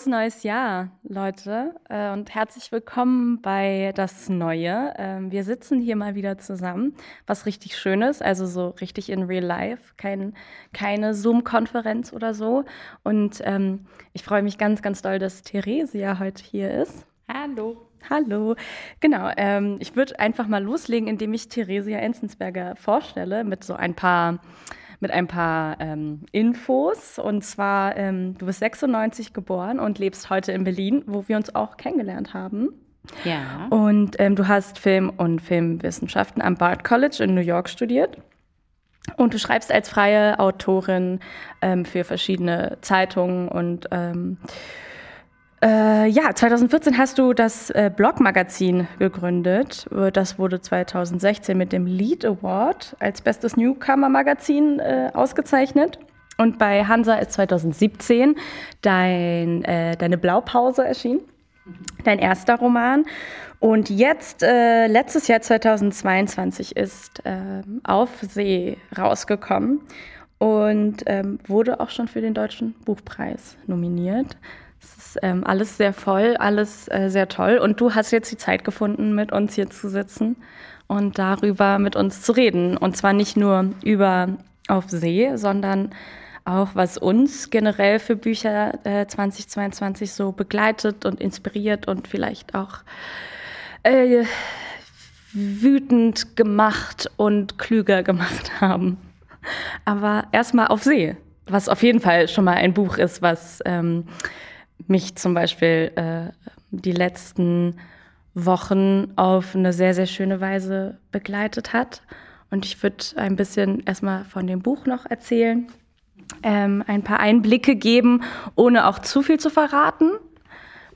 Frohes neues Jahr, Leute, äh, und herzlich willkommen bei Das Neue. Ähm, wir sitzen hier mal wieder zusammen, was richtig schön ist, also so richtig in real life, kein, keine Zoom-Konferenz oder so. Und ähm, ich freue mich ganz, ganz doll, dass Theresia heute hier ist. Hallo. Hallo. Genau, ähm, ich würde einfach mal loslegen, indem ich Theresia Enzensberger vorstelle mit so ein paar mit ein paar ähm, Infos. Und zwar, ähm, du bist 96 geboren und lebst heute in Berlin, wo wir uns auch kennengelernt haben. Ja. Und ähm, du hast Film und Filmwissenschaften am Bard College in New York studiert. Und du schreibst als freie Autorin ähm, für verschiedene Zeitungen und ähm, äh, ja, 2014 hast du das äh, Blog-Magazin gegründet. Das wurde 2016 mit dem Lead Award als bestes Newcomer-Magazin äh, ausgezeichnet. Und bei Hansa ist 2017 dein, äh, deine Blaupause erschienen, dein erster Roman. Und jetzt, äh, letztes Jahr 2022, ist äh, Auf See rausgekommen und ähm, wurde auch schon für den Deutschen Buchpreis nominiert. Es ist ähm, alles sehr voll, alles äh, sehr toll. Und du hast jetzt die Zeit gefunden, mit uns hier zu sitzen und darüber mit uns zu reden. Und zwar nicht nur über Auf See, sondern auch, was uns generell für Bücher äh, 2022 so begleitet und inspiriert und vielleicht auch äh, wütend gemacht und klüger gemacht haben. Aber erstmal auf See, was auf jeden Fall schon mal ein Buch ist, was ähm, mich zum Beispiel äh, die letzten Wochen auf eine sehr, sehr schöne Weise begleitet hat. Und ich würde ein bisschen erstmal von dem Buch noch erzählen, ähm, ein paar Einblicke geben, ohne auch zu viel zu verraten.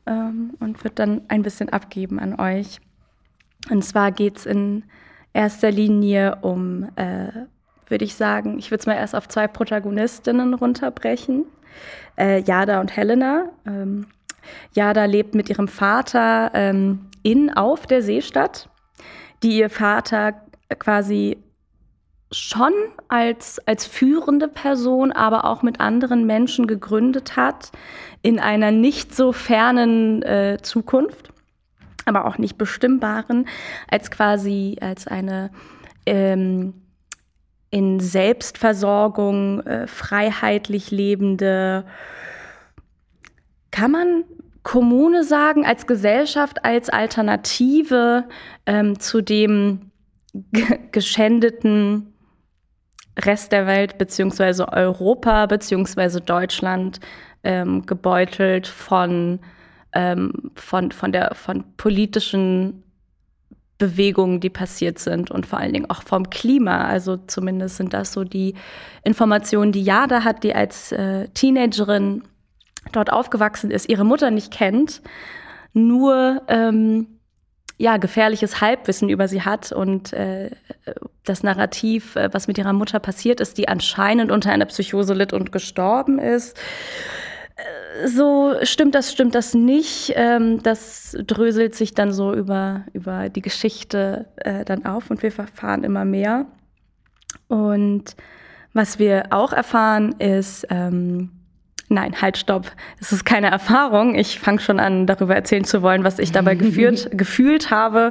Ähm, und würde dann ein bisschen abgeben an euch. Und zwar geht es in erster Linie um, äh, würde ich sagen, ich würde es mal erst auf zwei Protagonistinnen runterbrechen äh, Jada und Helena. Ähm, Jada lebt mit ihrem Vater ähm, in auf der Seestadt, die ihr Vater quasi schon als, als führende Person, aber auch mit anderen Menschen gegründet hat in einer nicht so fernen äh, Zukunft, aber auch nicht bestimmbaren, als quasi als eine ähm, in Selbstversorgung äh, freiheitlich lebende, kann man Kommune sagen, als Gesellschaft, als Alternative ähm, zu dem geschändeten Rest der Welt beziehungsweise Europa beziehungsweise Deutschland ähm, gebeutelt von, ähm, von, von, der, von politischen Bewegungen, die passiert sind und vor allen Dingen auch vom Klima. Also zumindest sind das so die Informationen, die Jada hat, die als äh, Teenagerin dort aufgewachsen ist, ihre Mutter nicht kennt, nur ähm, ja gefährliches Halbwissen über sie hat und äh, das Narrativ, äh, was mit ihrer Mutter passiert ist, die anscheinend unter einer Psychose litt und gestorben ist so stimmt das, stimmt das nicht. Ähm, das dröselt sich dann so über, über die Geschichte äh, dann auf und wir erfahren immer mehr. Und was wir auch erfahren ist, ähm, nein, halt, stopp. Es ist keine Erfahrung. Ich fange schon an, darüber erzählen zu wollen, was ich dabei geführt, gefühlt habe.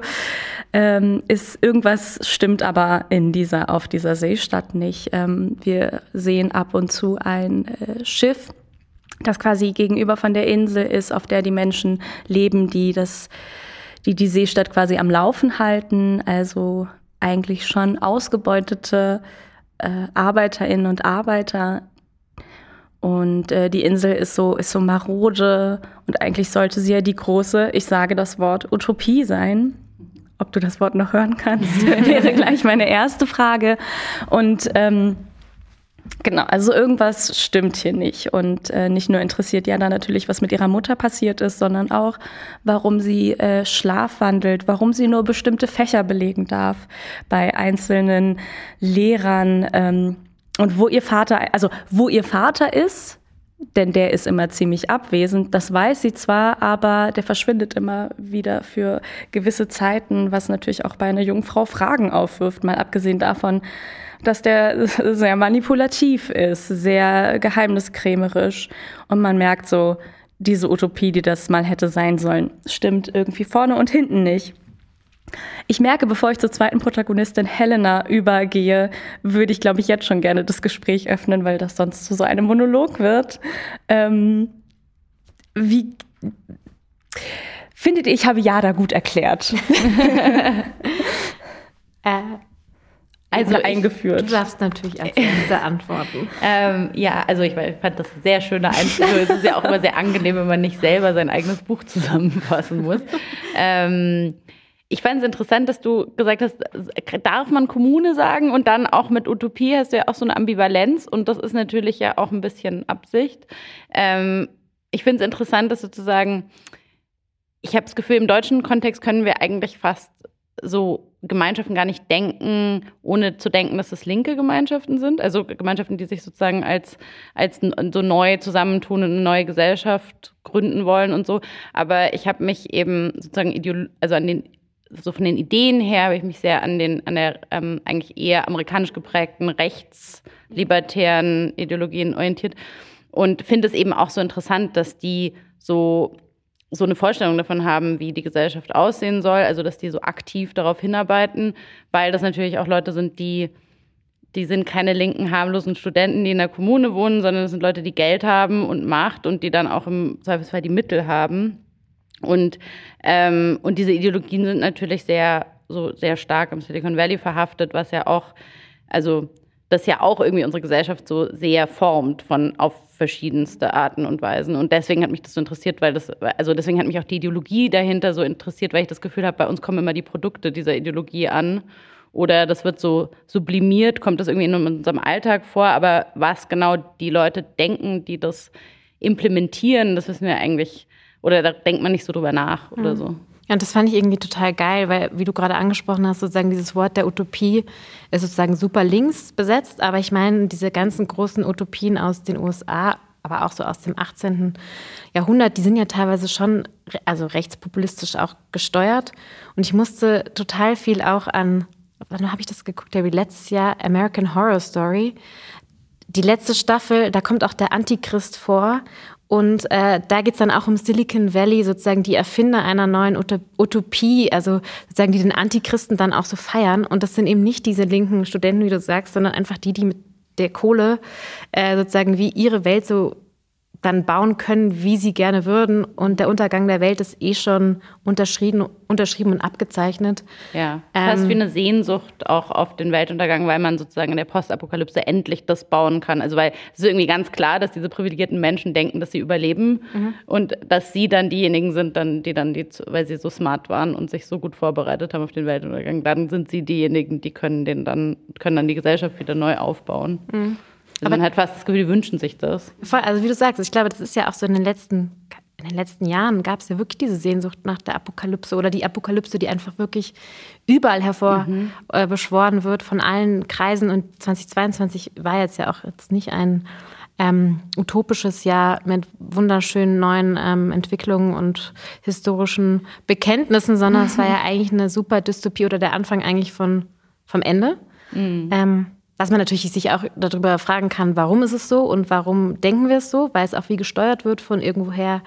Ähm, ist irgendwas stimmt aber in dieser, auf dieser Seestadt nicht. Ähm, wir sehen ab und zu ein äh, Schiff, das quasi gegenüber von der Insel ist, auf der die Menschen leben, die das, die die Seestadt quasi am Laufen halten. Also eigentlich schon ausgebeutete äh, Arbeiterinnen und Arbeiter. Und äh, die Insel ist so, ist so marode und eigentlich sollte sie ja die große, ich sage das Wort Utopie sein. Ob du das Wort noch hören kannst, wäre gleich meine erste Frage. Und ähm, Genau, also irgendwas stimmt hier nicht. Und äh, nicht nur interessiert Jana natürlich, was mit ihrer Mutter passiert ist, sondern auch, warum sie äh, schlafwandelt, warum sie nur bestimmte Fächer belegen darf bei einzelnen Lehrern. Ähm, und wo ihr Vater, also wo ihr Vater ist, denn der ist immer ziemlich abwesend. Das weiß sie zwar, aber der verschwindet immer wieder für gewisse Zeiten, was natürlich auch bei einer jungen Frau Fragen aufwirft, mal abgesehen davon, dass der sehr manipulativ ist, sehr geheimniskrämerisch. Und man merkt so, diese Utopie, die das mal hätte sein sollen, stimmt irgendwie vorne und hinten nicht. Ich merke, bevor ich zur zweiten Protagonistin Helena übergehe, würde ich, glaube ich, jetzt schon gerne das Gespräch öffnen, weil das sonst zu so einem Monolog wird. Ähm, wie findet ihr, ich habe Jada gut erklärt? äh, also eingeführt. Ich, du darfst natürlich als Erste antworten. ähm, ja, also ich, ich, fand das sehr schöne Einführung. es ist ja auch immer sehr angenehm, wenn man nicht selber sein eigenes Buch zusammenfassen muss. ähm, ich fand es interessant, dass du gesagt hast, darf man Kommune sagen und dann auch mit Utopie hast du ja auch so eine Ambivalenz und das ist natürlich ja auch ein bisschen Absicht. Ähm, ich finde es interessant, dass sozusagen, ich habe das Gefühl, im deutschen Kontext können wir eigentlich fast so Gemeinschaften gar nicht denken, ohne zu denken, dass es linke Gemeinschaften sind. Also Gemeinschaften, die sich sozusagen als, als so neu zusammentun und eine neue Gesellschaft gründen wollen und so. Aber ich habe mich eben sozusagen also an den so von den Ideen her habe ich mich sehr an den an der ähm, eigentlich eher amerikanisch geprägten rechtslibertären Ideologien orientiert und finde es eben auch so interessant, dass die so so eine Vorstellung davon haben, wie die Gesellschaft aussehen soll, also dass die so aktiv darauf hinarbeiten, weil das natürlich auch Leute sind, die die sind keine linken, harmlosen Studenten, die in der Kommune wohnen, sondern das sind Leute, die Geld haben und Macht und die dann auch im Zweifelsfall die Mittel haben. Und, ähm, und diese Ideologien sind natürlich sehr, so sehr stark im Silicon Valley verhaftet, was ja auch, also das ja auch irgendwie unsere Gesellschaft so sehr formt von auf verschiedenste Arten und Weisen. Und deswegen hat mich das so interessiert, weil das, also deswegen hat mich auch die Ideologie dahinter so interessiert, weil ich das Gefühl habe, bei uns kommen immer die Produkte dieser Ideologie an. Oder das wird so sublimiert, kommt das irgendwie in unserem Alltag vor. Aber was genau die Leute denken, die das implementieren, das wissen wir eigentlich, oder da denkt man nicht so drüber nach mhm. oder so. Ja, und das fand ich irgendwie total geil, weil, wie du gerade angesprochen hast, sozusagen dieses Wort der Utopie ist sozusagen super links besetzt. Aber ich meine, diese ganzen großen Utopien aus den USA, aber auch so aus dem 18. Jahrhundert, die sind ja teilweise schon, also rechtspopulistisch auch gesteuert. Und ich musste total viel auch an, wann habe ich das geguckt? Ja, wie letztes Jahr, American Horror Story. Die letzte Staffel, da kommt auch der Antichrist vor und äh, da geht es dann auch um Silicon Valley, sozusagen die Erfinder einer neuen Utopie, also sozusagen die den Antichristen dann auch so feiern. Und das sind eben nicht diese linken Studenten, wie du sagst, sondern einfach die, die mit der Kohle äh, sozusagen wie ihre Welt so dann bauen können, wie sie gerne würden. Und der Untergang der Welt ist eh schon unterschrieben, unterschrieben und abgezeichnet. Ja, fast ähm, wie eine Sehnsucht auch auf den Weltuntergang, weil man sozusagen in der Postapokalypse endlich das bauen kann. Also weil es ist irgendwie ganz klar, dass diese privilegierten Menschen denken, dass sie überleben mhm. und dass sie dann diejenigen sind, dann, die dann, die, weil sie so smart waren und sich so gut vorbereitet haben auf den Weltuntergang, dann sind sie diejenigen, die können den dann, können dann die Gesellschaft wieder neu aufbauen. Mhm. Aber man hat fast das Gefühl, die wünschen sich das. Voll, also wie du sagst, ich glaube, das ist ja auch so in den letzten, in den letzten Jahren gab es ja wirklich diese Sehnsucht nach der Apokalypse oder die Apokalypse, die einfach wirklich überall hervorbeschworen mhm. äh, wird von allen Kreisen. Und 2022 war jetzt ja auch jetzt nicht ein ähm, utopisches Jahr mit wunderschönen neuen ähm, Entwicklungen und historischen Bekenntnissen, sondern es war ja eigentlich eine super Dystopie oder der Anfang eigentlich von, vom Ende. Mhm. Ähm, was man natürlich sich auch darüber fragen kann, warum ist es so und warum denken wir es so, weil es auch wie gesteuert wird von irgendwoher,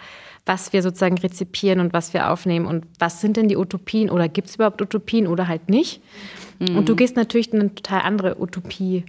was wir sozusagen rezipieren und was wir aufnehmen und was sind denn die Utopien oder gibt es überhaupt Utopien oder halt nicht. Mhm. Und du gehst natürlich in eine total andere Utopie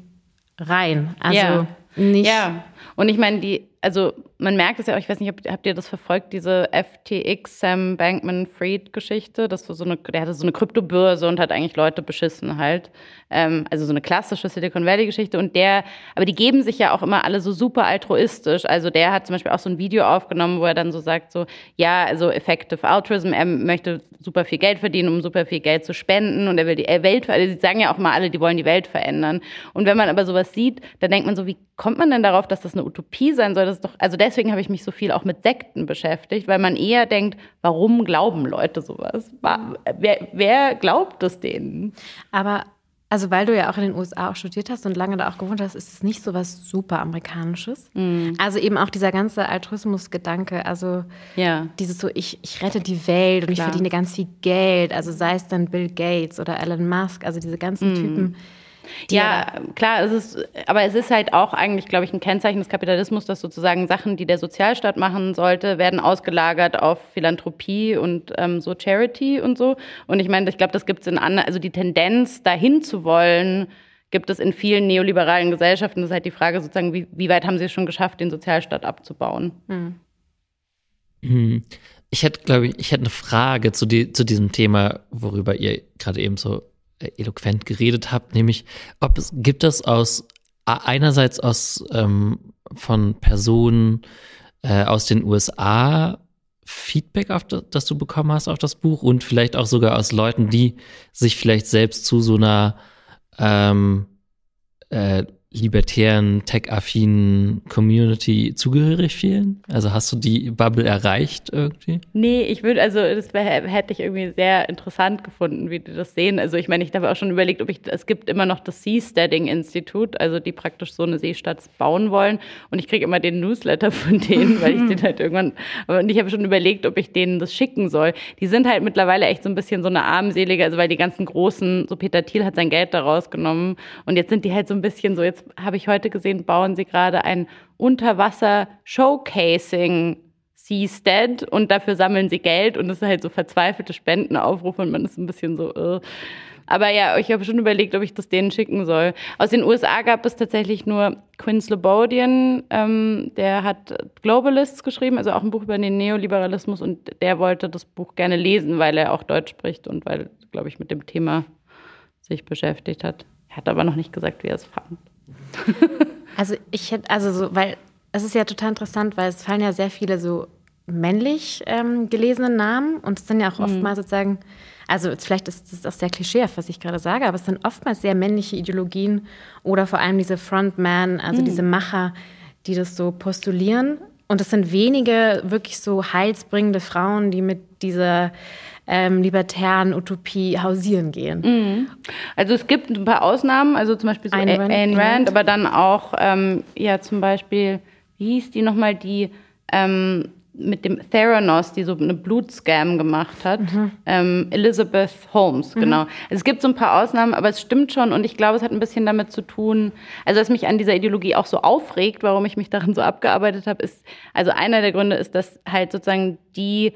rein. Also ja. nicht. Ja, und ich meine, die, also man merkt es ja auch, ich weiß nicht, habt, ihr das verfolgt, diese FTX Sam Bankman Fried Geschichte? Das war so eine, der hatte so eine Kryptobörse und hat eigentlich Leute beschissen halt. Ähm, also so eine klassische Silicon Valley Geschichte und der, aber die geben sich ja auch immer alle so super altruistisch. Also der hat zum Beispiel auch so ein Video aufgenommen, wo er dann so sagt so, ja, also Effective Altruism, er möchte super viel Geld verdienen, um super viel Geld zu spenden und er will die Welt verändern. Sie sagen ja auch mal alle, die wollen die Welt verändern. Und wenn man aber sowas sieht, dann denkt man so, wie kommt man denn darauf, dass das eine Utopie sein soll? Das ist doch, also deswegen habe ich mich so viel auch mit Sekten beschäftigt, weil man eher denkt, warum glauben Leute sowas? Wer, wer glaubt es denen? Aber also weil du ja auch in den USA auch studiert hast und lange da auch gewohnt hast, ist es nicht so was super Amerikanisches. Mm. Also eben auch dieser ganze Altruismus-Gedanke, also ja. dieses so, ich, ich rette die Welt und Klar. ich verdiene ganz viel Geld, also sei es dann Bill Gates oder Elon Musk, also diese ganzen mm. Typen, Ja, klar, es ist, aber es ist halt auch eigentlich, glaube ich, ein Kennzeichen des Kapitalismus, dass sozusagen Sachen, die der Sozialstaat machen sollte, werden ausgelagert auf Philanthropie und ähm, so Charity und so. Und ich meine, ich glaube, das gibt es in anderen, also die Tendenz, dahin zu wollen, gibt es in vielen neoliberalen Gesellschaften. Das ist halt die Frage sozusagen, wie, wie weit haben sie es schon geschafft, den Sozialstaat abzubauen? Hm. hm. Ich hätte, glaube ich, ich hätte eine Frage zu, die, zu diesem Thema, worüber ihr gerade eben so eloquent geredet habt, nämlich, ob es gibt es aus einerseits aus ähm, von Personen äh, aus den USA Feedback, auf das, das, du bekommen hast auf das Buch und vielleicht auch sogar aus Leuten, die sich vielleicht selbst zu so einer ähm, äh, libertären, tech-affinen Community zugehörig fühlen? Also hast du die Bubble erreicht irgendwie? Nee, ich würde, also das wär, hätte ich irgendwie sehr interessant gefunden, wie die das sehen. Also ich meine, ich habe auch schon überlegt, ob ich, es gibt immer noch das Seasteading-Institut, also die praktisch so eine Seestadt bauen wollen. Und ich kriege immer den Newsletter von denen, weil ich den halt irgendwann, und ich habe schon überlegt, ob ich denen das schicken soll. Die sind halt mittlerweile echt so ein bisschen so eine armselige, also weil die ganzen großen, so Peter Thiel hat sein Geld daraus genommen und jetzt sind die halt so ein bisschen so, jetzt habe ich heute gesehen, bauen sie gerade ein Unterwasser-Showcasing Seastead und dafür sammeln sie Geld und es ist halt so verzweifelte Spendenaufrufe und man ist ein bisschen so, uh. aber ja, ich habe schon überlegt, ob ich das denen schicken soll. Aus den USA gab es tatsächlich nur Quinn Slobodian, ähm, der hat Globalists geschrieben, also auch ein Buch über den Neoliberalismus und der wollte das Buch gerne lesen, weil er auch Deutsch spricht und weil, glaube ich, mit dem Thema sich beschäftigt hat. Er hat aber noch nicht gesagt, wie er es fand. also ich hätte, also so, weil es ist ja total interessant, weil es fallen ja sehr viele so männlich ähm, gelesene Namen und es sind ja auch mhm. oftmals sozusagen, also vielleicht ist das auch sehr klischeehaft, was ich gerade sage, aber es sind oftmals sehr männliche Ideologien oder vor allem diese Frontman, also mhm. diese Macher, die das so postulieren. Und es sind wenige wirklich so heilsbringende Frauen, die mit dieser ähm, libertären Utopie hausieren gehen. Mhm. Also es gibt ein paar Ausnahmen, also zum Beispiel so Ayn Rand, Ayn Rand aber dann auch ähm, ja zum Beispiel, wie hieß die nochmal, die ähm, mit dem Theranos, die so eine Blutscam gemacht hat. Mhm. Ähm, Elizabeth Holmes, mhm. genau. Also es gibt so ein paar Ausnahmen, aber es stimmt schon und ich glaube, es hat ein bisschen damit zu tun, also was mich an dieser Ideologie auch so aufregt, warum ich mich darin so abgearbeitet habe, ist, also einer der Gründe ist, dass halt sozusagen die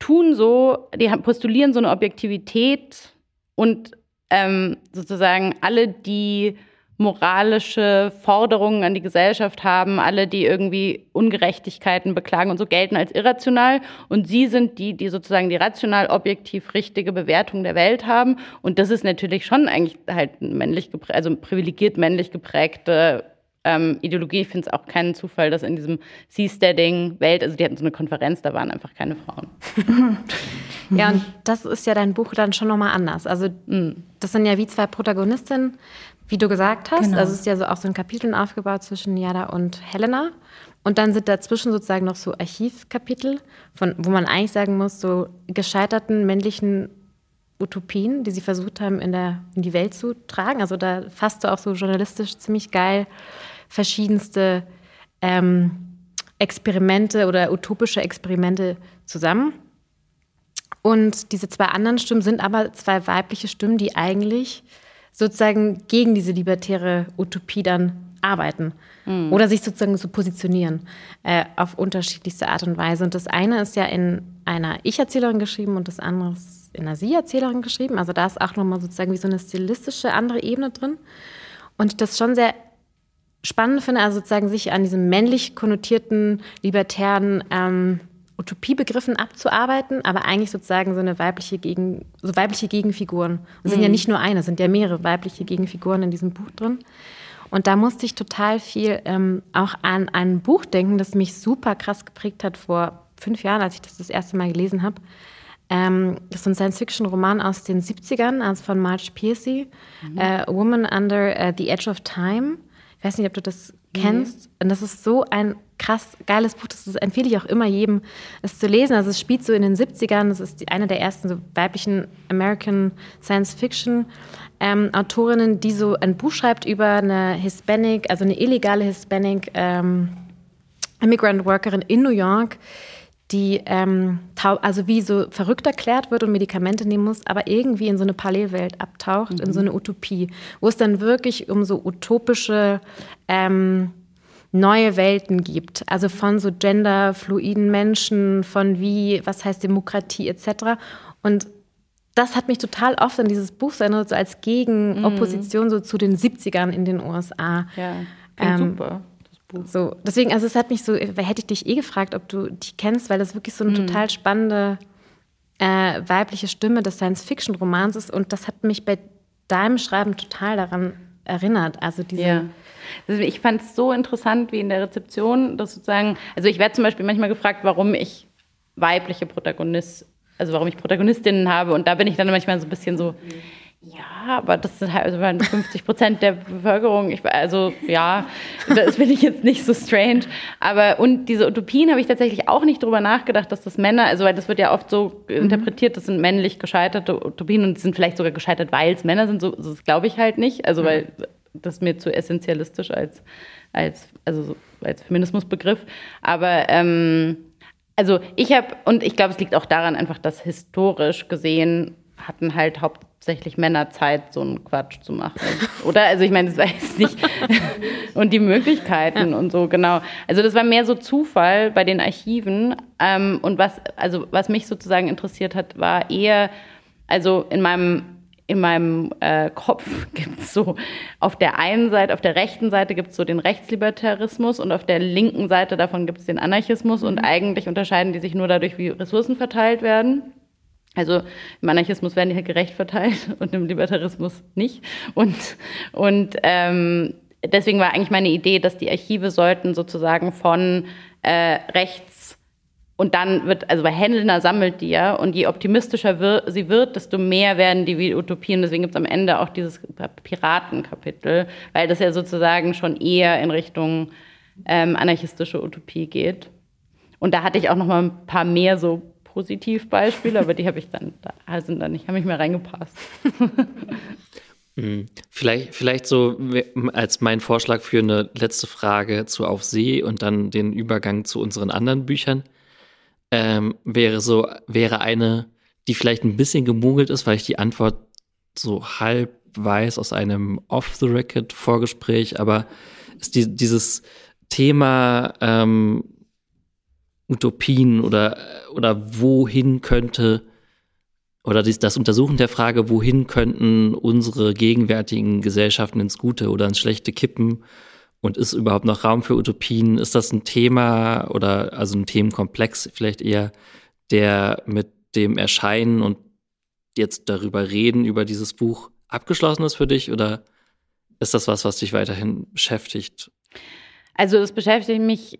tun so, die postulieren so eine Objektivität und ähm, sozusagen alle, die moralische Forderungen an die Gesellschaft haben, alle, die irgendwie Ungerechtigkeiten beklagen und so gelten als irrational. Und sie sind die, die sozusagen die rational objektiv richtige Bewertung der Welt haben. Und das ist natürlich schon eigentlich halt männlich, also privilegiert männlich geprägte ähm, Ideologie. Ich finde es auch keinen Zufall, dass in diesem Seasteading-Welt, also die hatten so eine Konferenz, da waren einfach keine Frauen. ja, und das ist ja dein Buch dann schon nochmal anders. Also mm, das sind ja wie zwei Protagonistinnen, wie du gesagt hast. Genau. Also es ist ja so auch so ein Kapitel aufgebaut zwischen Jada und Helena. Und dann sind dazwischen sozusagen noch so Archivkapitel, von, wo man eigentlich sagen muss, so gescheiterten männlichen Utopien, die sie versucht haben, in, der, in die Welt zu tragen. Also da fasst du auch so journalistisch ziemlich geil verschiedenste ähm, Experimente oder utopische Experimente zusammen. Und diese zwei anderen Stimmen sind aber zwei weibliche Stimmen, die eigentlich sozusagen gegen diese libertäre Utopie dann arbeiten mhm. oder sich sozusagen so positionieren äh, auf unterschiedlichste Art und Weise. Und das eine ist ja in einer Ich-Erzählerin geschrieben und das andere ist in einer Sie-Erzählerin geschrieben. Also da ist auch nochmal sozusagen wie so eine stilistische andere Ebene drin. Und das schon sehr spannend finde, also sozusagen sich an diesen männlich konnotierten, libertären ähm, Utopiebegriffen abzuarbeiten, aber eigentlich sozusagen so eine weibliche Gegen, so weibliche Gegenfiguren. Es sind ja mhm. nicht nur eine, es sind ja mehrere weibliche Gegenfiguren in diesem Buch drin. Und da musste ich total viel ähm, auch an ein Buch denken, das mich super krass geprägt hat vor fünf Jahren, als ich das das erste Mal gelesen habe. Ähm, das ist ein Science-Fiction-Roman aus den 70ern, also von Marge Piercy, mhm. äh, Woman Under uh, the Edge of Time. Ich weiß nicht, ob du das kennst. Mhm. Und das ist so ein krass geiles Buch. Das empfehle ich auch immer jedem, es zu lesen. Also es spielt so in den 70ern. Das ist die, eine der ersten so weiblichen American Science Fiction ähm, Autorinnen, die so ein Buch schreibt über eine Hispanic, also eine illegale Hispanic ähm, Immigrant Workerin in New York, die ähm, also wie so verrückt erklärt wird und Medikamente nehmen muss, aber irgendwie in so eine Parallelwelt abtaucht, mhm. in so eine Utopie, wo es dann wirklich um so utopische ähm, neue Welten gibt. Also von so genderfluiden Menschen, von wie, was heißt Demokratie etc. Und das hat mich total oft an dieses Buch erinnert, so als Gegenopposition mhm. so zu den 70ern in den USA. Ja, ähm, super. So, deswegen, also es hat mich so, hätte ich dich eh gefragt, ob du die kennst, weil das wirklich so eine mhm. total spannende äh, weibliche Stimme des Science-Fiction-Romans ist und das hat mich bei deinem Schreiben total daran erinnert. Also diese. Ja. Also ich fand es so interessant, wie in der Rezeption, dass sozusagen, also ich werde zum Beispiel manchmal gefragt, warum ich weibliche Protagonist, also warum ich Protagonistinnen habe und da bin ich dann manchmal so ein bisschen so. Mhm ja, aber das sind halt also 50 Prozent der Bevölkerung. Ich, also ja, das finde ich jetzt nicht so strange. Aber und diese Utopien habe ich tatsächlich auch nicht drüber nachgedacht, dass das Männer, also weil das wird ja oft so mhm. interpretiert, das sind männlich gescheiterte Utopien und sind vielleicht sogar gescheitert, weil es Männer sind. So, das glaube ich halt nicht. Also weil das ist mir zu essentialistisch als als also als Feminismusbegriff. Aber ähm, also ich habe und ich glaube, es liegt auch daran einfach, dass historisch gesehen hatten halt Haupt hauptsächlich Männer Zeit, so einen Quatsch zu machen. Oder? Also ich meine, das weiß nicht. und die Möglichkeiten ja. und so, genau. Also das war mehr so Zufall bei den Archiven. Ähm, und was, also was mich sozusagen interessiert hat, war eher, also in meinem in meinem äh, Kopf gibt es so, auf der einen Seite, auf der rechten Seite gibt es so den Rechtslibertarismus und auf der linken Seite davon gibt es den Anarchismus mhm. und eigentlich unterscheiden die sich nur dadurch, wie Ressourcen verteilt werden. Also im Anarchismus werden die halt gerecht verteilt und im Libertarismus nicht. Und, und ähm, deswegen war eigentlich meine Idee, dass die Archive sollten sozusagen von äh, rechts und dann wird, also bei Händler sammelt die ja und je optimistischer wir, sie wird, desto mehr werden die wie Utopien. Deswegen gibt es am Ende auch dieses Piratenkapitel, weil das ja sozusagen schon eher in Richtung ähm, anarchistische Utopie geht. Und da hatte ich auch noch mal ein paar mehr so Positivbeispiele, aber die habe ich dann, da sind dann nicht, haben nicht mehr reingepasst. Hm. Vielleicht, vielleicht so als mein Vorschlag für eine letzte Frage zu Auf See und dann den Übergang zu unseren anderen Büchern ähm, wäre so, wäre eine, die vielleicht ein bisschen gemogelt ist, weil ich die Antwort so halb weiß aus einem Off-the-Record-Vorgespräch, aber ist die, dieses Thema ähm, Utopien oder, oder wohin könnte, oder das Untersuchen der Frage, wohin könnten unsere gegenwärtigen Gesellschaften ins Gute oder ins Schlechte kippen und ist überhaupt noch Raum für Utopien? Ist das ein Thema oder also ein Themenkomplex vielleicht eher, der mit dem Erscheinen und jetzt darüber reden, über dieses Buch abgeschlossen ist für dich oder ist das was, was dich weiterhin beschäftigt? Also es beschäftigt mich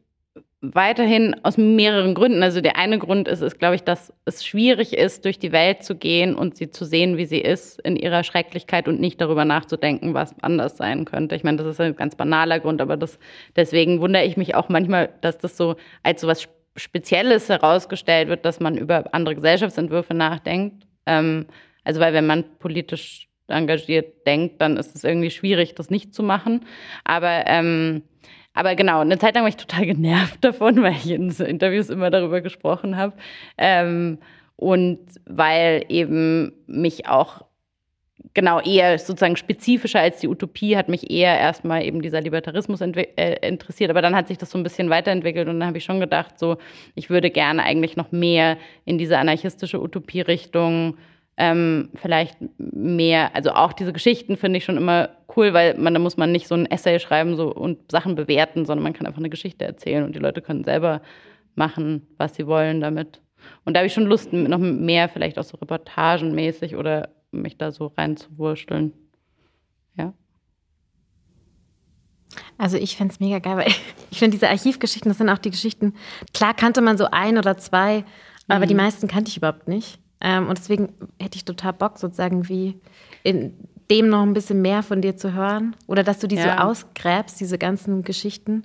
weiterhin aus mehreren Gründen. Also der eine Grund ist, ist, glaube ich, dass es schwierig ist, durch die Welt zu gehen und sie zu sehen, wie sie ist, in ihrer Schrecklichkeit und nicht darüber nachzudenken, was anders sein könnte. Ich meine, das ist ein ganz banaler Grund, aber das, deswegen wundere ich mich auch manchmal, dass das so als so was Spezielles herausgestellt wird, dass man über andere Gesellschaftsentwürfe nachdenkt. Ähm, also weil wenn man politisch engagiert denkt, dann ist es irgendwie schwierig, das nicht zu machen. Aber ähm, aber genau, eine Zeit lang war ich total genervt davon, weil ich in so Interviews immer darüber gesprochen habe. Ähm, und weil eben mich auch genau eher sozusagen spezifischer als die Utopie hat mich eher erstmal eben dieser Libertarismus äh, interessiert, aber dann hat sich das so ein bisschen weiterentwickelt und dann habe ich schon gedacht, so ich würde gerne eigentlich noch mehr in diese anarchistische Utopie-Richtung ähm, vielleicht mehr, also auch diese Geschichten finde ich schon immer cool, weil man, da muss man nicht so ein Essay schreiben so, und Sachen bewerten, sondern man kann einfach eine Geschichte erzählen und die Leute können selber machen, was sie wollen damit. Und da habe ich schon Lust, noch mehr vielleicht auch so reportagenmäßig oder mich da so reinzuwursteln. Ja. Also ich fände es mega geil, weil ich finde diese Archivgeschichten, das sind auch die Geschichten, klar kannte man so ein oder zwei, aber mhm. die meisten kannte ich überhaupt nicht. Ähm, und deswegen hätte ich total Bock, sozusagen wie in dem noch ein bisschen mehr von dir zu hören. Oder dass du die ja. so ausgräbst, diese ganzen Geschichten,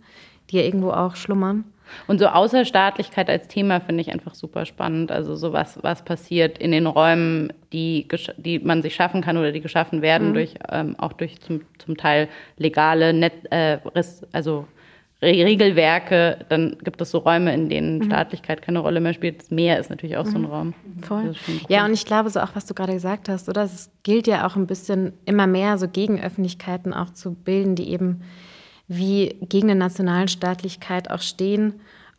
die ja irgendwo auch schlummern. Und so Außerstaatlichkeit als Thema finde ich einfach super spannend. Also so was, was passiert in den Räumen, die, die man sich schaffen kann oder die geschaffen werden, mhm. durch, ähm, auch durch zum, zum Teil legale Net, äh, also Regelwerke, dann gibt es so Räume, in denen mhm. Staatlichkeit keine Rolle mehr spielt. Das Meer ist natürlich auch so ein mhm. Raum. Voll. Cool. Ja, und ich glaube so auch, was du gerade gesagt hast, oder? Es gilt ja auch ein bisschen immer mehr so Gegenöffentlichkeiten auch zu bilden, die eben wie gegen eine Nationalstaatlichkeit auch stehen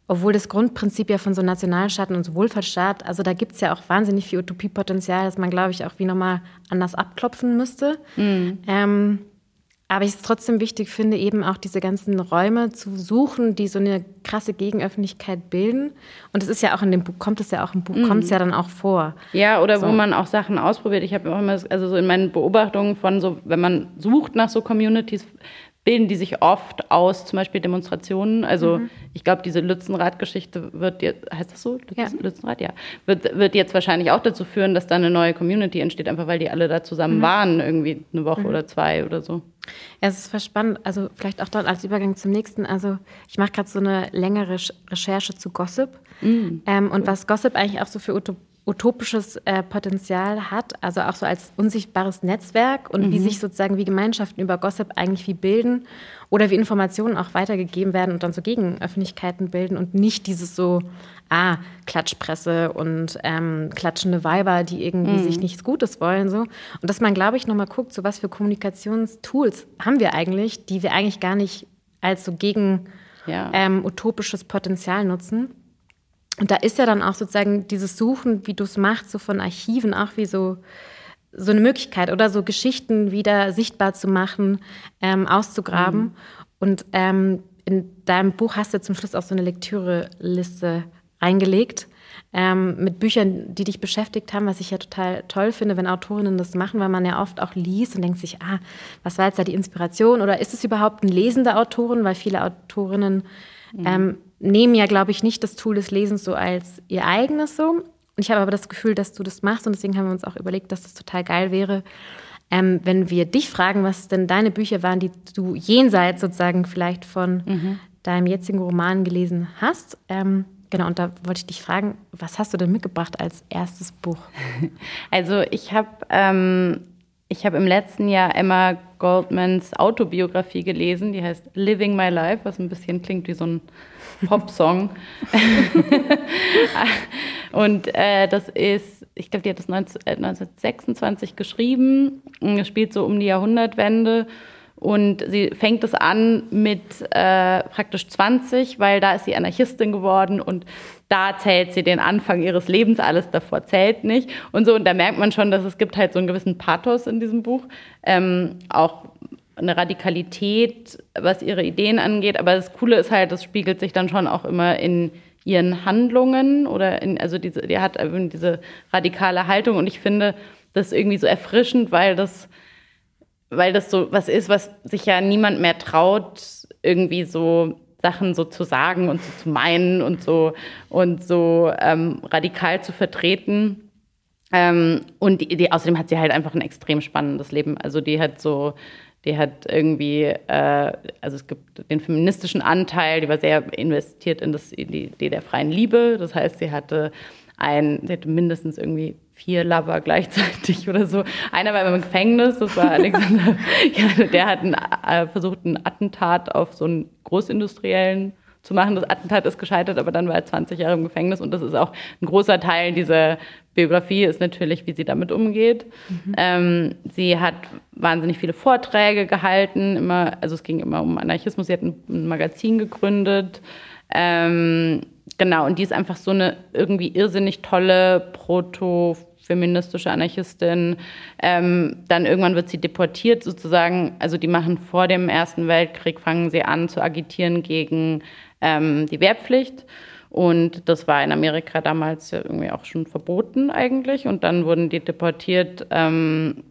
obwohl das Grundprinzip ja von so Nationalstaaten und so Wohlfahrtsstaat, also da gibt es ja auch wahnsinnig viel Utopiepotenzial, das man, glaube ich, auch wie nochmal anders abklopfen müsste. Mhm. Ähm, aber ich es trotzdem wichtig finde, eben auch diese ganzen Räume zu suchen, die so eine krasse Gegenöffentlichkeit bilden. Und es ist ja auch in dem Buch, kommt es ja auch im Buch, mhm. kommt es ja dann auch vor. Ja, oder so. wo man auch Sachen ausprobiert. Ich habe auch immer, also so in meinen Beobachtungen von so, wenn man sucht nach so Communities, bilden die sich oft aus zum Beispiel Demonstrationen. Also mhm. ich glaube, diese Lützenrad-Geschichte wird jetzt, heißt das so? Lütz, ja. Lützenrad, ja. Wird, wird jetzt wahrscheinlich auch dazu führen, dass da eine neue Community entsteht, einfach weil die alle da zusammen mhm. waren, irgendwie eine Woche mhm. oder zwei oder so. Ja, es ist verspannend. Also vielleicht auch dort als Übergang zum nächsten. Also ich mache gerade so eine längere Recherche zu Gossip. Mhm. Ähm, und was Gossip eigentlich auch so für Utopie utopisches äh, Potenzial hat, also auch so als unsichtbares Netzwerk und mhm. wie sich sozusagen wie Gemeinschaften über Gossip eigentlich wie bilden oder wie Informationen auch weitergegeben werden und dann so Gegenöffentlichkeiten bilden und nicht dieses so, ah, Klatschpresse und ähm, klatschende Weiber, die irgendwie mhm. sich nichts Gutes wollen. So. Und dass man, glaube ich, nochmal guckt, so was für Kommunikationstools haben wir eigentlich, die wir eigentlich gar nicht als so gegen ja. ähm, utopisches Potenzial nutzen. Und da ist ja dann auch sozusagen dieses Suchen, wie du es machst, so von Archiven, auch wie so, so eine Möglichkeit oder so Geschichten wieder sichtbar zu machen, ähm, auszugraben. Mhm. Und ähm, in deinem Buch hast du zum Schluss auch so eine Lektüreliste reingelegt ähm, mit Büchern, die dich beschäftigt haben, was ich ja total toll finde, wenn Autorinnen das machen, weil man ja oft auch liest und denkt sich, ah, was war jetzt da die Inspiration? Oder ist es überhaupt ein lesender Autorin? Weil viele Autorinnen mhm. ähm, nehmen ja, glaube ich, nicht das Tool des Lesens so als ihr eigenes so. Und ich habe aber das Gefühl, dass du das machst und deswegen haben wir uns auch überlegt, dass das total geil wäre, ähm, wenn wir dich fragen, was denn deine Bücher waren, die du jenseits sozusagen vielleicht von mhm. deinem jetzigen Roman gelesen hast. Ähm, genau, und da wollte ich dich fragen, was hast du denn mitgebracht als erstes Buch? Also ich habe ähm, ich habe im letzten Jahr Emma Goldmans Autobiografie gelesen, die heißt Living My Life, was ein bisschen klingt wie so ein Popsong. und äh, das ist, ich glaube, die hat das 19, äh, 1926 geschrieben. Es spielt so um die Jahrhundertwende. Und sie fängt es an mit äh, praktisch 20, weil da ist sie Anarchistin geworden und da zählt sie den Anfang ihres Lebens, alles davor zählt nicht. Und so, und da merkt man schon, dass es gibt halt so einen gewissen Pathos in diesem Buch. Ähm, auch eine Radikalität, was ihre Ideen angeht. Aber das Coole ist halt, das spiegelt sich dann schon auch immer in ihren Handlungen oder in, also diese, die hat diese radikale Haltung und ich finde das irgendwie so erfrischend, weil das, weil das so was ist, was sich ja niemand mehr traut, irgendwie so Sachen so zu sagen und so zu meinen und so und so ähm, radikal zu vertreten. Ähm, und die, die, außerdem hat sie halt einfach ein extrem spannendes Leben. Also die hat so die hat irgendwie, äh, also es gibt den feministischen Anteil, die war sehr investiert in, das, in die Idee der freien Liebe. Das heißt, sie hatte ein, sie hatte mindestens irgendwie vier Lover gleichzeitig oder so. Einer war im Gefängnis, das war Alexander, ja, der hat einen, äh, versucht, ein Attentat auf so einen Großindustriellen zu machen. Das Attentat ist gescheitert, aber dann war er 20 Jahre im Gefängnis und das ist auch ein großer Teil dieser Biografie ist natürlich, wie sie damit umgeht. Mhm. Ähm, sie hat wahnsinnig viele Vorträge gehalten, immer, also es ging immer um Anarchismus. Sie hat ein, ein Magazin gegründet. Ähm, genau, und die ist einfach so eine irgendwie irrsinnig tolle proto-feministische Anarchistin. Ähm, dann irgendwann wird sie deportiert sozusagen. Also die machen vor dem Ersten Weltkrieg, fangen sie an zu agitieren gegen ähm, die Wehrpflicht. Und das war in Amerika damals ja irgendwie auch schon verboten eigentlich. Und dann wurden die deportiert ähm,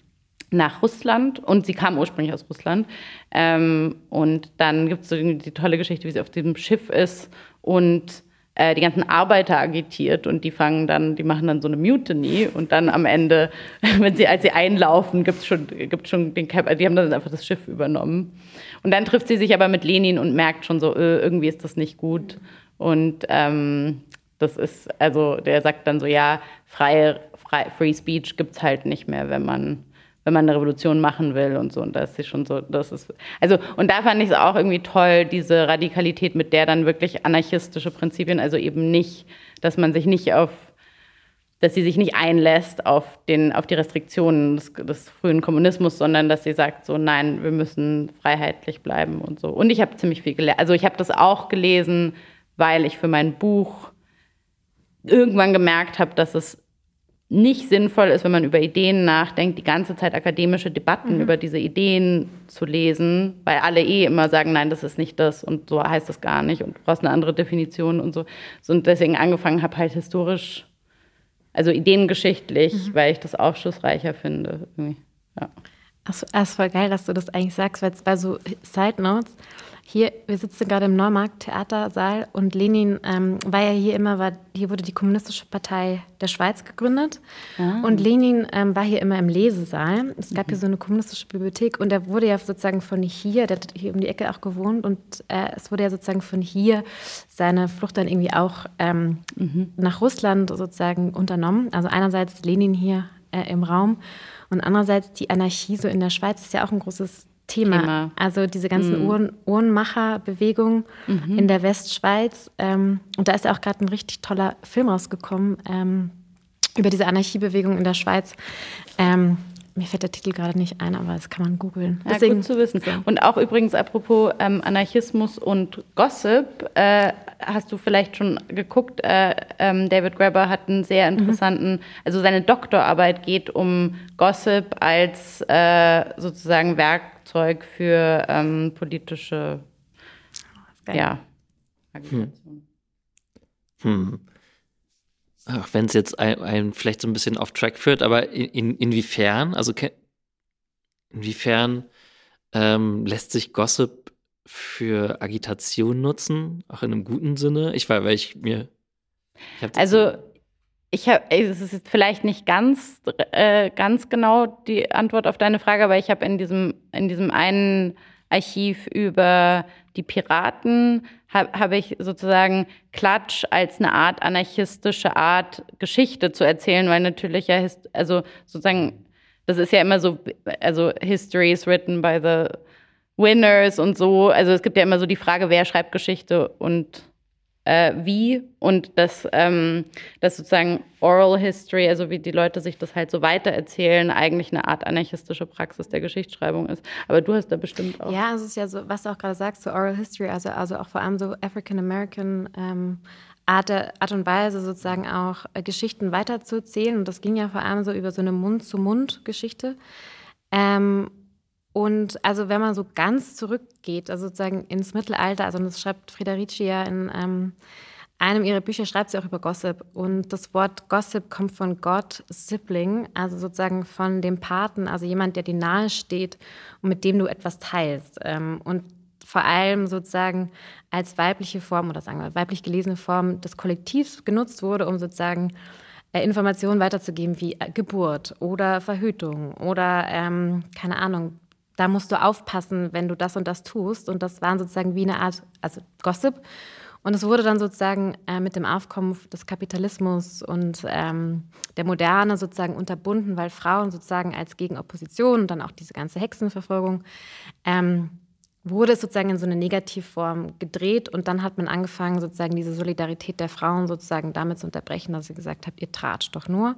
nach Russland und sie kam ursprünglich aus Russland. Ähm, und dann gibt es so die tolle Geschichte, wie sie auf diesem Schiff ist und die ganzen Arbeiter agitiert und die fangen dann, die machen dann so eine Mutiny und dann am Ende, wenn sie, als sie einlaufen, gibt es schon, gibt's schon den Cap, die haben dann einfach das Schiff übernommen. Und dann trifft sie sich aber mit Lenin und merkt schon so, äh, irgendwie ist das nicht gut. Und ähm, das ist, also der sagt dann so, ja, freie, frei, Free Speech gibt es halt nicht mehr, wenn man, wenn man eine Revolution machen will und so. Und da ist schon so, das ist, also, und da fand ich es auch irgendwie toll, diese Radikalität, mit der dann wirklich anarchistische Prinzipien, also eben nicht, dass man sich nicht auf, dass sie sich nicht einlässt auf, den, auf die Restriktionen des, des frühen Kommunismus, sondern dass sie sagt, so, nein, wir müssen freiheitlich bleiben und so. Und ich habe ziemlich viel gelernt. Also ich habe das auch gelesen, weil ich für mein Buch irgendwann gemerkt habe, dass es nicht sinnvoll ist, wenn man über Ideen nachdenkt, die ganze Zeit akademische Debatten mhm. über diese Ideen zu lesen, weil alle eh immer sagen, nein, das ist nicht das und so heißt das gar nicht und du brauchst eine andere Definition und so. Und deswegen angefangen habe, halt historisch, also ideengeschichtlich, mhm. weil ich das aufschlussreicher finde. Ja. Achso, es ist voll geil, dass du das eigentlich sagst, weil es bei so Side Notes, hier, wir sitzen gerade im Neumarkt Theatersaal und Lenin ähm, war ja hier immer, war, hier wurde die Kommunistische Partei der Schweiz gegründet ah. und Lenin ähm, war hier immer im Lesesaal. Es gab mhm. hier so eine kommunistische Bibliothek und er wurde ja sozusagen von hier, der hat hier um die Ecke auch gewohnt und äh, es wurde ja sozusagen von hier seine Flucht dann irgendwie auch ähm, mhm. nach Russland sozusagen unternommen. Also einerseits Lenin hier äh, im Raum und andererseits die Anarchie so in der Schweiz ist ja auch ein großes Thema. Thema. Also diese ganzen mhm. Uhren, Uhrenmacher-Bewegung mhm. in der Westschweiz. Ähm, und da ist ja auch gerade ein richtig toller Film rausgekommen ähm, über diese Anarchiebewegung in der Schweiz. Ähm, mir fällt der Titel gerade nicht ein, aber das kann man googeln. Ja, Deswegen, gut zu wissen. Und auch übrigens apropos ähm, Anarchismus und Gossip, äh, hast du vielleicht schon geguckt, äh, ähm, David Graeber hat einen sehr mhm. interessanten, mhm. also seine Doktorarbeit geht um Gossip als äh, sozusagen Werkzeug für ähm, politische ja, Agitation. Hm. Hm ach, wenn es jetzt ein, ein, vielleicht so ein bisschen off Track führt, aber in, in, inwiefern, also inwiefern ähm, lässt sich Gossip für Agitation nutzen, auch in einem guten Sinne? Ich war, weil ich mir. Ich also ich habe, es ist vielleicht nicht ganz, äh, ganz genau die Antwort auf deine Frage, aber ich habe in diesem, in diesem einen Archiv über die Piraten habe hab ich sozusagen Klatsch als eine Art anarchistische Art Geschichte zu erzählen, weil natürlich ja, also sozusagen, das ist ja immer so, also History is written by the winners und so. Also es gibt ja immer so die Frage, wer schreibt Geschichte und äh, wie und das, ähm, das sozusagen Oral History, also wie die Leute sich das halt so weitererzählen, eigentlich eine Art anarchistische Praxis der Geschichtsschreibung ist. Aber du hast da bestimmt auch. Ja, es ist ja so, was du auch gerade sagst, so Oral History, also, also auch vor allem so African American ähm, Art, Art und Weise sozusagen auch äh, Geschichten weiterzuerzählen. Und das ging ja vor allem so über so eine Mund-zu-Mund-Geschichte. Ähm, und also wenn man so ganz zurückgeht, also sozusagen ins Mittelalter, also das schreibt Friederici ja in ähm, einem ihrer Bücher, schreibt sie auch über Gossip. Und das Wort Gossip kommt von Gott, Sibling, also sozusagen von dem Paten, also jemand, der dir nahe steht und mit dem du etwas teilst. Ähm, und vor allem sozusagen als weibliche Form oder sagen wir weiblich gelesene Form des Kollektivs genutzt wurde, um sozusagen äh, Informationen weiterzugeben wie äh, Geburt oder Verhütung oder ähm, keine Ahnung, da musst du aufpassen, wenn du das und das tust. Und das waren sozusagen wie eine Art, also Gossip. Und es wurde dann sozusagen äh, mit dem Aufkommen des Kapitalismus und ähm, der Moderne sozusagen unterbunden, weil Frauen sozusagen als Gegenopposition und dann auch diese ganze Hexenverfolgung ähm, wurde es sozusagen in so eine Negativform gedreht und dann hat man angefangen, sozusagen diese Solidarität der Frauen sozusagen damit zu unterbrechen, dass sie gesagt habt, ihr tratscht doch nur.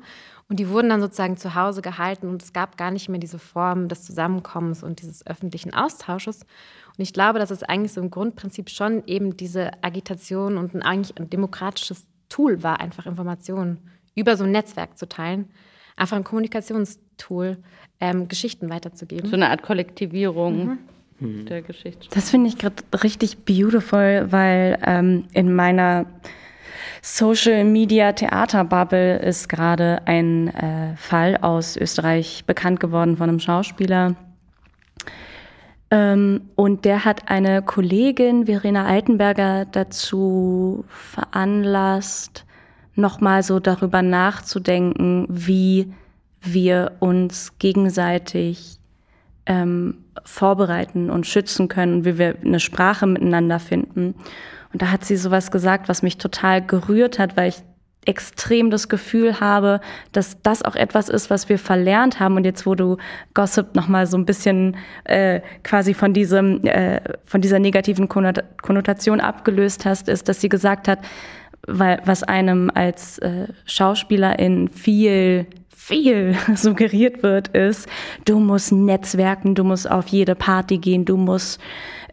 Und die wurden dann sozusagen zu Hause gehalten und es gab gar nicht mehr diese Form des Zusammenkommens und dieses öffentlichen Austausches. Und ich glaube, dass es eigentlich so im Grundprinzip schon eben diese Agitation und ein, eigentlich ein demokratisches Tool war, einfach Informationen über so ein Netzwerk zu teilen. Einfach ein Kommunikationstool, ähm, Geschichten weiterzugeben. So eine Art Kollektivierung. Mhm hm. der Geschichte. Das finde ich gerade richtig beautiful, weil ähm, in meiner Social Media Theater Bubble ist gerade ein äh, Fall aus Österreich bekannt geworden von einem Schauspieler. Ähm, und der hat eine Kollegin, Verena Altenberger, dazu veranlasst, nochmal so darüber nachzudenken, wie wir uns gegenseitig ähm, vorbereiten und schützen können, wie wir eine Sprache miteinander finden. Und da hat sie sowas gesagt, was mich total gerührt hat, weil ich extrem das Gefühl habe, dass das auch etwas ist, was wir verlernt haben. Und jetzt, wo du Gossip nochmal so ein bisschen äh, quasi von diesem, äh, von dieser negativen Konnotation abgelöst hast, ist, dass sie gesagt hat, weil was einem als äh, Schauspielerin viel viel suggeriert wird, ist, du musst netzwerken, du musst auf jede Party gehen, du musst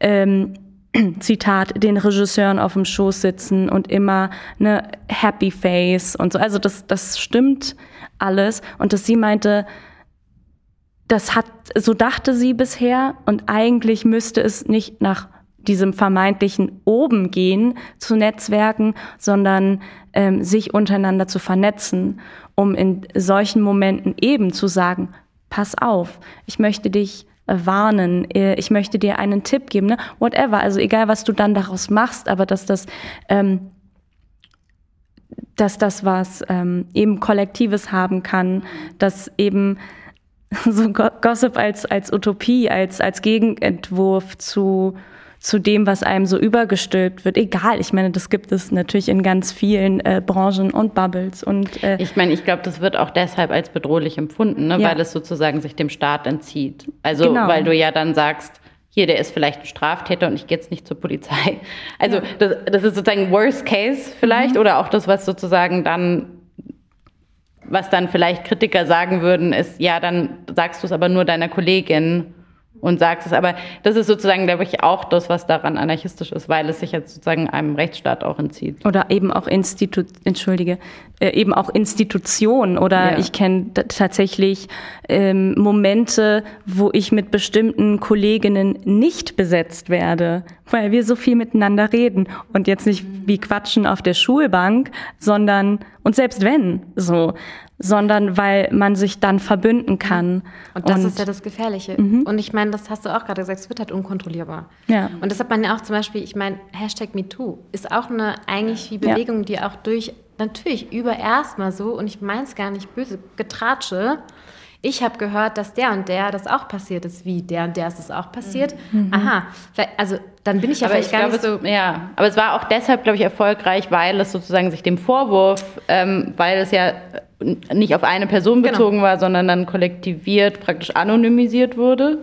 ähm, Zitat, den Regisseuren auf dem Schoß sitzen und immer eine Happy Face und so. Also das, das stimmt alles. Und dass sie meinte, das hat, so dachte sie bisher und eigentlich müsste es nicht nach diesem vermeintlichen oben gehen zu Netzwerken, sondern ähm, sich untereinander zu vernetzen, um in solchen Momenten eben zu sagen, pass auf, ich möchte dich warnen, äh, ich möchte dir einen Tipp geben, ne? whatever, also egal, was du dann daraus machst, aber dass das, ähm, dass das was ähm, eben Kollektives haben kann, dass eben so Gossip als, als Utopie, als, als Gegenentwurf zu zu dem, was einem so übergestülpt wird. Egal, ich meine, das gibt es natürlich in ganz vielen äh, Branchen und Bubbles. Und, äh, ich meine, ich glaube, das wird auch deshalb als bedrohlich empfunden, ne? Ja. weil es sozusagen sich dem Staat entzieht. Also, genau. weil du ja dann sagst, hier, der ist vielleicht ein Straftäter und ich gehe jetzt nicht zur Polizei. Also, ja. das, das, ist sozusagen Worst Case vielleicht mhm. oder auch das, was sozusagen dann was dann vielleicht Kritiker sagen würden, ist, ja, dann sagst du es aber nur deiner Kollegin und sagst es. Aber das ist sozusagen, glaube ich, auch das, was daran anarchistisch ist, weil es sich jetzt sozusagen einem Rechtsstaat auch entzieht. Oder eben auch Institu entschuldige, äh, eben auch Institutionen. Oder ja. ich kenne tatsächlich ähm, Momente, wo ich mit bestimmten Kolleginnen nicht besetzt werde, weil wir so viel miteinander reden und jetzt nicht wie quatschen auf der Schulbank, sondern und selbst wenn so sondern weil man sich dann verbünden kann. Und das und, ist ja das Gefährliche. Mhm. Und ich meine, das hast du auch gerade gesagt, es wird halt unkontrollierbar. Ja. Und das hat man ja auch zum Beispiel, ich meine, Hashtag MeToo ist auch eine eigentlich wie Bewegung, ja. die auch durch, natürlich über erstmal so, und ich meine es gar nicht böse, Getratsche, ich habe gehört, dass der und der das auch passiert ist. Wie der und der ist das auch passiert? Mhm. Aha, also dann bin ich ja aber vielleicht ich gar glaube, nicht so. ja, aber es war auch deshalb, glaube ich, erfolgreich, weil es sozusagen sich dem Vorwurf, ähm, weil es ja nicht auf eine Person genau. bezogen genau. war, sondern dann kollektiviert, praktisch anonymisiert wurde.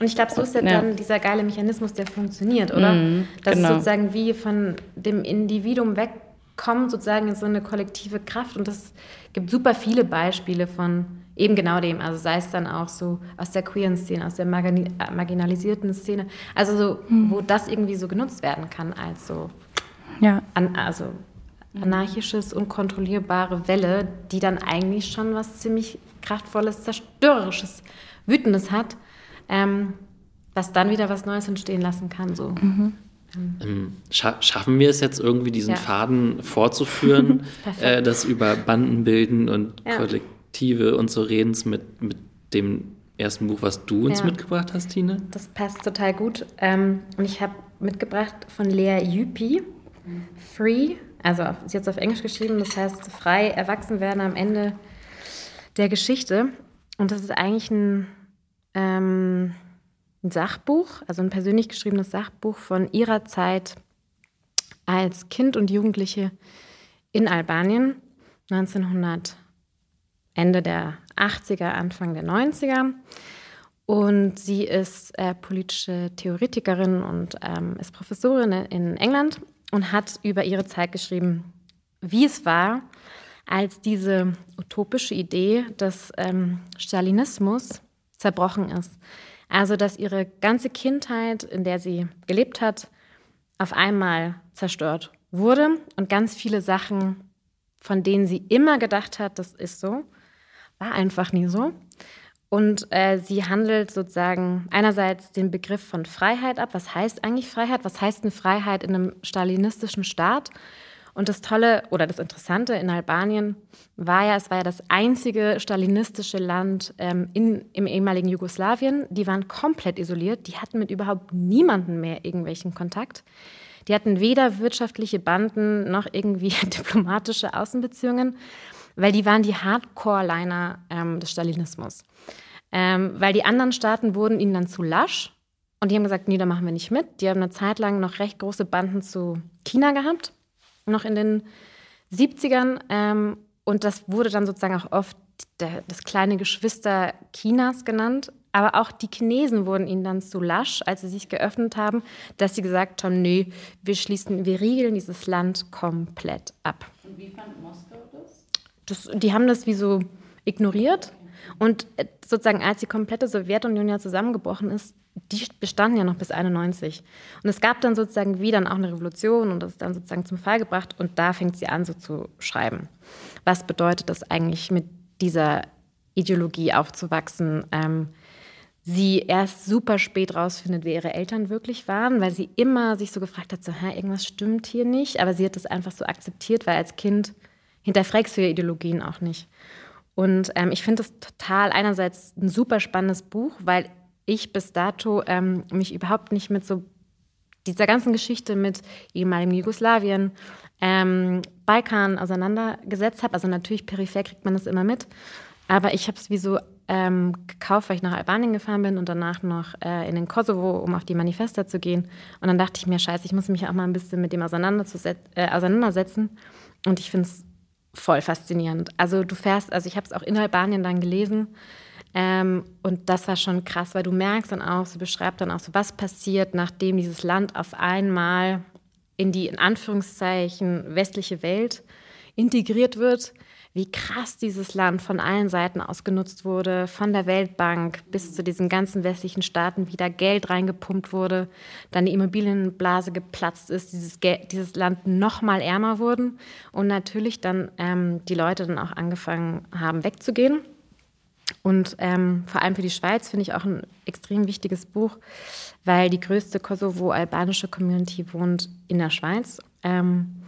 Und ich glaube, so ist ja, ja, dann dieser geile Mechanismus, der funktioniert, oder? Mhm, Dass genau. es sozusagen wie von dem Individuum wegkommt, sozusagen in so eine kollektive Kraft. Und das gibt super viele Beispiele von eben genau dem. Also sei es dann auch so aus der queeren Szene, aus der margin äh, marginalisierten Szene. Also so, mhm. wo das irgendwie so genutzt werden kann als so ja. An, also anarchisches, unkontrollierbare Welle, die dann eigentlich schon was ziemlich kraftvolles, zerstörerisches, wütendes hat, ähm, was dann wieder was Neues entstehen lassen kann. So. Mhm. Ähm, scha schaffen wir es jetzt irgendwie, diesen ja. Faden fortzuführen, äh, das über Bandenbilden und ja. Kollektiv Perspektive unseres Redens mit, mit dem ersten Buch, was du uns ja. mitgebracht hast, Tine? Das passt total gut. Ähm, und ich habe mitgebracht von Lea Yupi, Free, also ist jetzt auf Englisch geschrieben, das heißt frei erwachsen werden am Ende der Geschichte. Und das ist eigentlich ein, ähm, ein Sachbuch, also ein persönlich geschriebenes Sachbuch von ihrer Zeit als Kind und Jugendliche in Albanien 1900. Ende der 80er, Anfang der 90er. Und sie ist äh, politische Theoretikerin und ähm, ist Professorin in England und hat über ihre Zeit geschrieben, wie es war, als diese utopische Idee des ähm, Stalinismus zerbrochen ist. Also, dass ihre ganze Kindheit, in der sie gelebt hat, auf einmal zerstört wurde und ganz viele Sachen, von denen sie immer gedacht hat, das ist so, war einfach nie so. Und äh, sie handelt sozusagen einerseits den Begriff von Freiheit ab. Was heißt eigentlich Freiheit? Was heißt eine Freiheit in einem stalinistischen Staat? Und das Tolle oder das Interessante in Albanien war ja, es war ja das einzige stalinistische Land ähm, in, im ehemaligen Jugoslawien. Die waren komplett isoliert. Die hatten mit überhaupt niemandem mehr irgendwelchen Kontakt. Die hatten weder wirtschaftliche Banden noch irgendwie diplomatische Außenbeziehungen weil die waren die Hardcore-Liner ähm, des Stalinismus. Ähm, weil die anderen Staaten wurden ihnen dann zu lasch und die haben gesagt, nee, da machen wir nicht mit. Die haben eine Zeit lang noch recht große Banden zu China gehabt, noch in den 70ern. Ähm, und das wurde dann sozusagen auch oft der, das kleine Geschwister Chinas genannt. Aber auch die Chinesen wurden ihnen dann zu lasch, als sie sich geöffnet haben, dass sie gesagt haben, nee, wir schließen, wir riegeln dieses Land komplett ab. Und wie fand Moskau das? Das die haben das wie so ignoriert. Und äh, sozusagen, als die komplette Sowjetunion ja zusammengebrochen ist, die bestanden ja noch bis 91. Und es gab dann sozusagen wie dann auch eine Revolution und das ist dann sozusagen zum Fall gebracht und da fängt sie an so zu schreiben. Was bedeutet das eigentlich mit dieser Ideologie aufzuwachsen? Ähm, sie erst super spät rausfindet, wer ihre Eltern wirklich waren, weil sie immer sich so gefragt hat, so, hä, irgendwas stimmt hier nicht, aber sie hat das einfach so akzeptiert, weil als Kind hinterfragst du ja Ideologien auch nicht. Und ähm, ich finde es total einerseits ein super spannendes Buch, weil ich bis dato ähm, mich überhaupt nicht mit so dieser ganzen Geschichte mit ehemaligem Jugoslawien, ähm, Balkan auseinandergesetzt habe. Also natürlich peripher kriegt man das immer mit. Aber ich habe es wie so ähm, gekauft, weil ich nach Albanien gefahren bin und danach noch äh, in den Kosovo, um auf die Manifesta zu gehen. Und dann dachte ich mir, scheiße, ich muss mich auch mal ein bisschen mit dem äh, auseinandersetzen. Und ich finde es voll faszinierend. Also du fährst, also ich habe es auch in Albanien dann gelesen ähm, und das war schon krass, weil du merkst dann auch, sie beschreibt dann auch so, was passiert, nachdem dieses Land auf einmal in die in Anführungszeichen westliche Welt integriert wird, wie krass dieses Land von allen Seiten ausgenutzt wurde, von der Weltbank bis zu diesen ganzen westlichen Staaten wieder Geld reingepumpt wurde, dann die Immobilienblase geplatzt ist, dieses, dieses Land noch mal ärmer wurden und natürlich dann ähm, die Leute dann auch angefangen haben wegzugehen. Und ähm, vor allem für die Schweiz finde ich auch ein extrem wichtiges Buch, weil die größte Kosovo-albanische Community wohnt in der Schweiz. Ähm,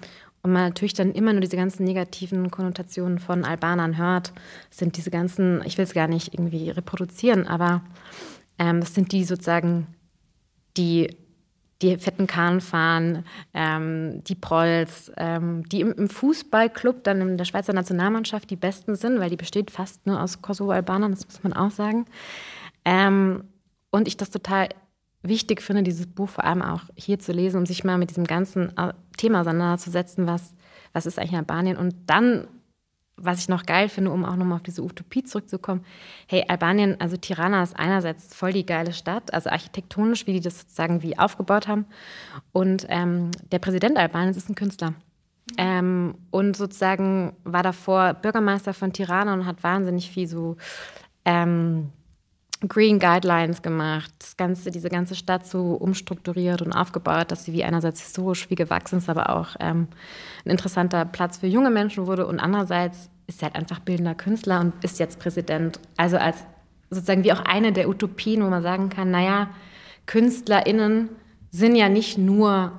und man natürlich dann immer nur diese ganzen negativen Konnotationen von Albanern hört, sind diese ganzen, ich will es gar nicht irgendwie reproduzieren, aber ähm, das sind die sozusagen, die die fetten Kahn fahren, ähm, die Prolls, ähm, die im, im, Fußballclub dann in der Schweizer Nationalmannschaft die Besten sind, weil die besteht fast nur aus Kosovo-Albanern, das muss man auch sagen. Ähm, und ich das total wichtig finde, dieses Buch vor allem auch hier zu lesen, um sich mal mit diesem ganzen äh, Thema auseinanderzusetzen, was, was ist eigentlich Albanien und dann was ich noch geil finde, um auch nochmal auf diese Utopie zurückzukommen, hey, Albanien, also Tirana ist einerseits voll die geile Stadt, also architektonisch, wie die das sozusagen wie aufgebaut haben. Und ähm, der Präsident Albaniens ist ein Künstler. Ähm, und sozusagen war davor Bürgermeister von Tirana und hat wahnsinnig viel so ähm, Green Guidelines gemacht, das ganze, diese ganze Stadt so umstrukturiert und aufgebaut, dass sie wie einerseits historisch wie gewachsen ist, aber auch ähm, ein interessanter Platz für junge Menschen wurde und andererseits ist sie halt einfach bildender Künstler und ist jetzt Präsident. Also als sozusagen wie auch eine der Utopien, wo man sagen kann, naja, KünstlerInnen sind ja nicht nur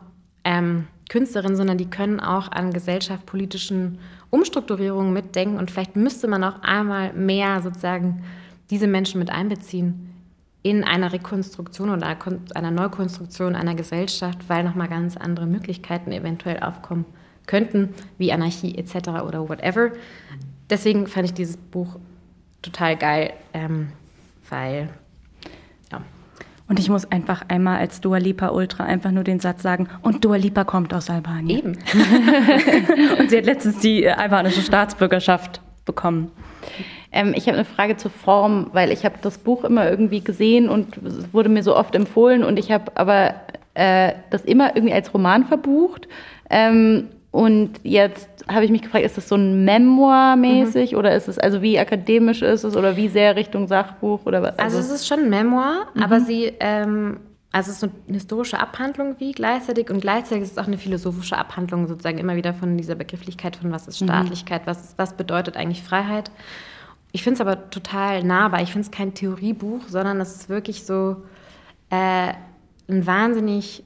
ähm, Künstlerinnen, sondern die können auch an gesellschaftspolitischen Umstrukturierungen mitdenken und vielleicht müsste man auch einmal mehr sozusagen diese Menschen mit einbeziehen in einer Rekonstruktion oder einer Neukonstruktion einer Gesellschaft, weil nochmal ganz andere Möglichkeiten eventuell aufkommen könnten, wie Anarchie etc. oder whatever. Deswegen fand ich dieses Buch total geil, ähm, weil ja. Und ich muss einfach einmal als Dua Lipa Ultra einfach nur den Satz sagen, und Dua Lipa kommt aus Albanien. Eben. und sie hat letztens die albanische Staatsbürgerschaft bekommen. Ähm, ich habe eine Frage zur Form, weil ich habe das Buch immer irgendwie gesehen und es wurde mir so oft empfohlen und ich habe aber äh, das immer irgendwie als Roman verbucht. Ähm, und jetzt habe ich mich gefragt, ist das so ein Memoir mäßig mhm. oder ist es, also wie akademisch ist es oder wie sehr Richtung Sachbuch oder was? Also, also es ist schon ein Memoir, mhm. aber sie, ähm, also es ist eine historische Abhandlung wie gleichzeitig und gleichzeitig ist es auch eine philosophische Abhandlung sozusagen immer wieder von dieser Begrifflichkeit von was ist mhm. Staatlichkeit, mhm. was, was bedeutet eigentlich Freiheit. Ich finde es aber total nahbar. Ich finde es kein Theoriebuch, sondern es ist wirklich so äh, ein wahnsinnig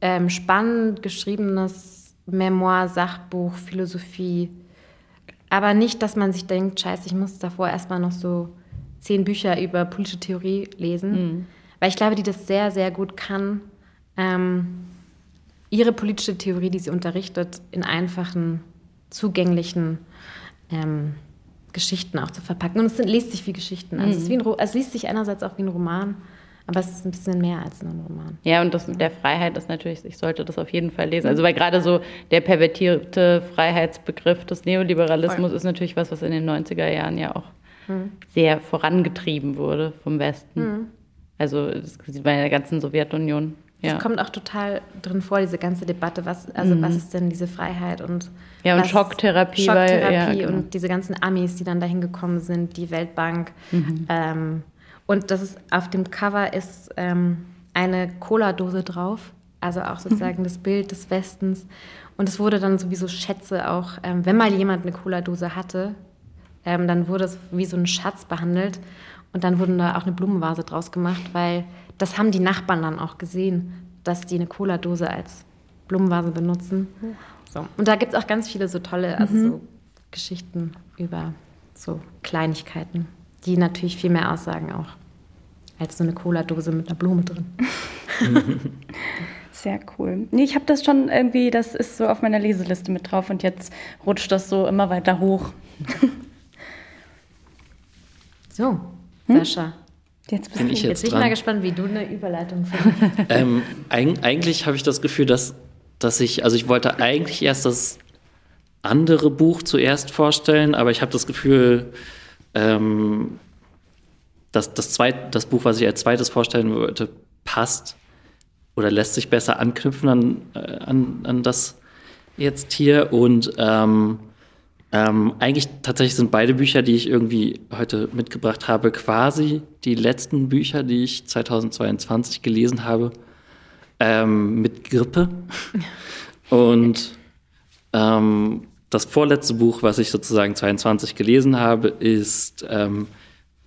ähm, spannend geschriebenes Memoir, Sachbuch, Philosophie. Aber nicht, dass man sich denkt, scheiße, ich muss davor erstmal noch so zehn Bücher über politische Theorie lesen. Mhm. Weil ich glaube, die das sehr, sehr gut kann, ähm, ihre politische Theorie, die sie unterrichtet, in einfachen, zugänglichen ähm, Geschichten auch zu verpacken. Und es liest sich wie Geschichten. Also, mhm. es, wie ein, es liest sich einerseits auch wie ein Roman, Aber es ist ein bisschen mehr als nur ein Roman. Ja, und das mit der Freiheit ist natürlich, ich sollte das auf jeden Fall lesen. Also weil gerade so der pervertierte Freiheitsbegriff des Neoliberalismus Voll. ist natürlich was, was in den 90er Jahren ja auch sehr vorangetrieben wurde vom Westen. Also das sieht man in der ganzen Sowjetunion. Ja. Es kommt auch total drin vor, diese ganze Debatte, was, also was ist denn diese Freiheit und Ja, und Schocktherapie, Schocktherapie ja, genau. und diese ganzen Amis, die dann dahin gekommen sind, die Weltbank. Mhm. Ähm, und das ist auf dem Cover ist ähm, eine Cola-Dose drauf, also auch Mhm. sozusagen das Bild des Westens. Und es wurde dann sowieso Schätze auch, ähm, wenn mal jemand eine Cola-Dose hatte, ähm, dann wurde es wie so ein Schatz behandelt. Und dann wurde da auch eine Blumenvase draus gemacht, weil das haben die Nachbarn dann auch gesehen, dass die eine Cola-Dose als Blumenvase benutzen. So. Und da gibt es auch ganz viele so tolle also so Geschichten über so Kleinigkeiten, die natürlich viel mehr aussagen auch als so eine Cola-Dose mit einer Blume drin. Sehr cool. Nee, ich habe das schon irgendwie, das ist so auf meiner Leseliste mit drauf und jetzt rutscht das so immer weiter hoch. So, Sascha. Jetzt Bin ich Jetzt jetzt bin ich mal dran? gespannt, wie du eine Überleitung findest. Ähm, eig eigentlich habe ich das Gefühl, dass, dass ich, also ich wollte eigentlich erst das andere Buch zuerst vorstellen, aber ich habe das Gefühl, ähm, dass das, zweit, das Buch, was ich als zweites vorstellen wollte, passt oder lässt sich besser anknüpfen an, äh, an, an das jetzt hier. Und ähm, ähm, eigentlich tatsächlich sind beide Bücher, die ich irgendwie heute mitgebracht habe, quasi die letzten Bücher, die ich 2022 gelesen habe, ähm, mit Grippe. Und ähm, das vorletzte Buch, was ich sozusagen 22 gelesen habe, ist ähm,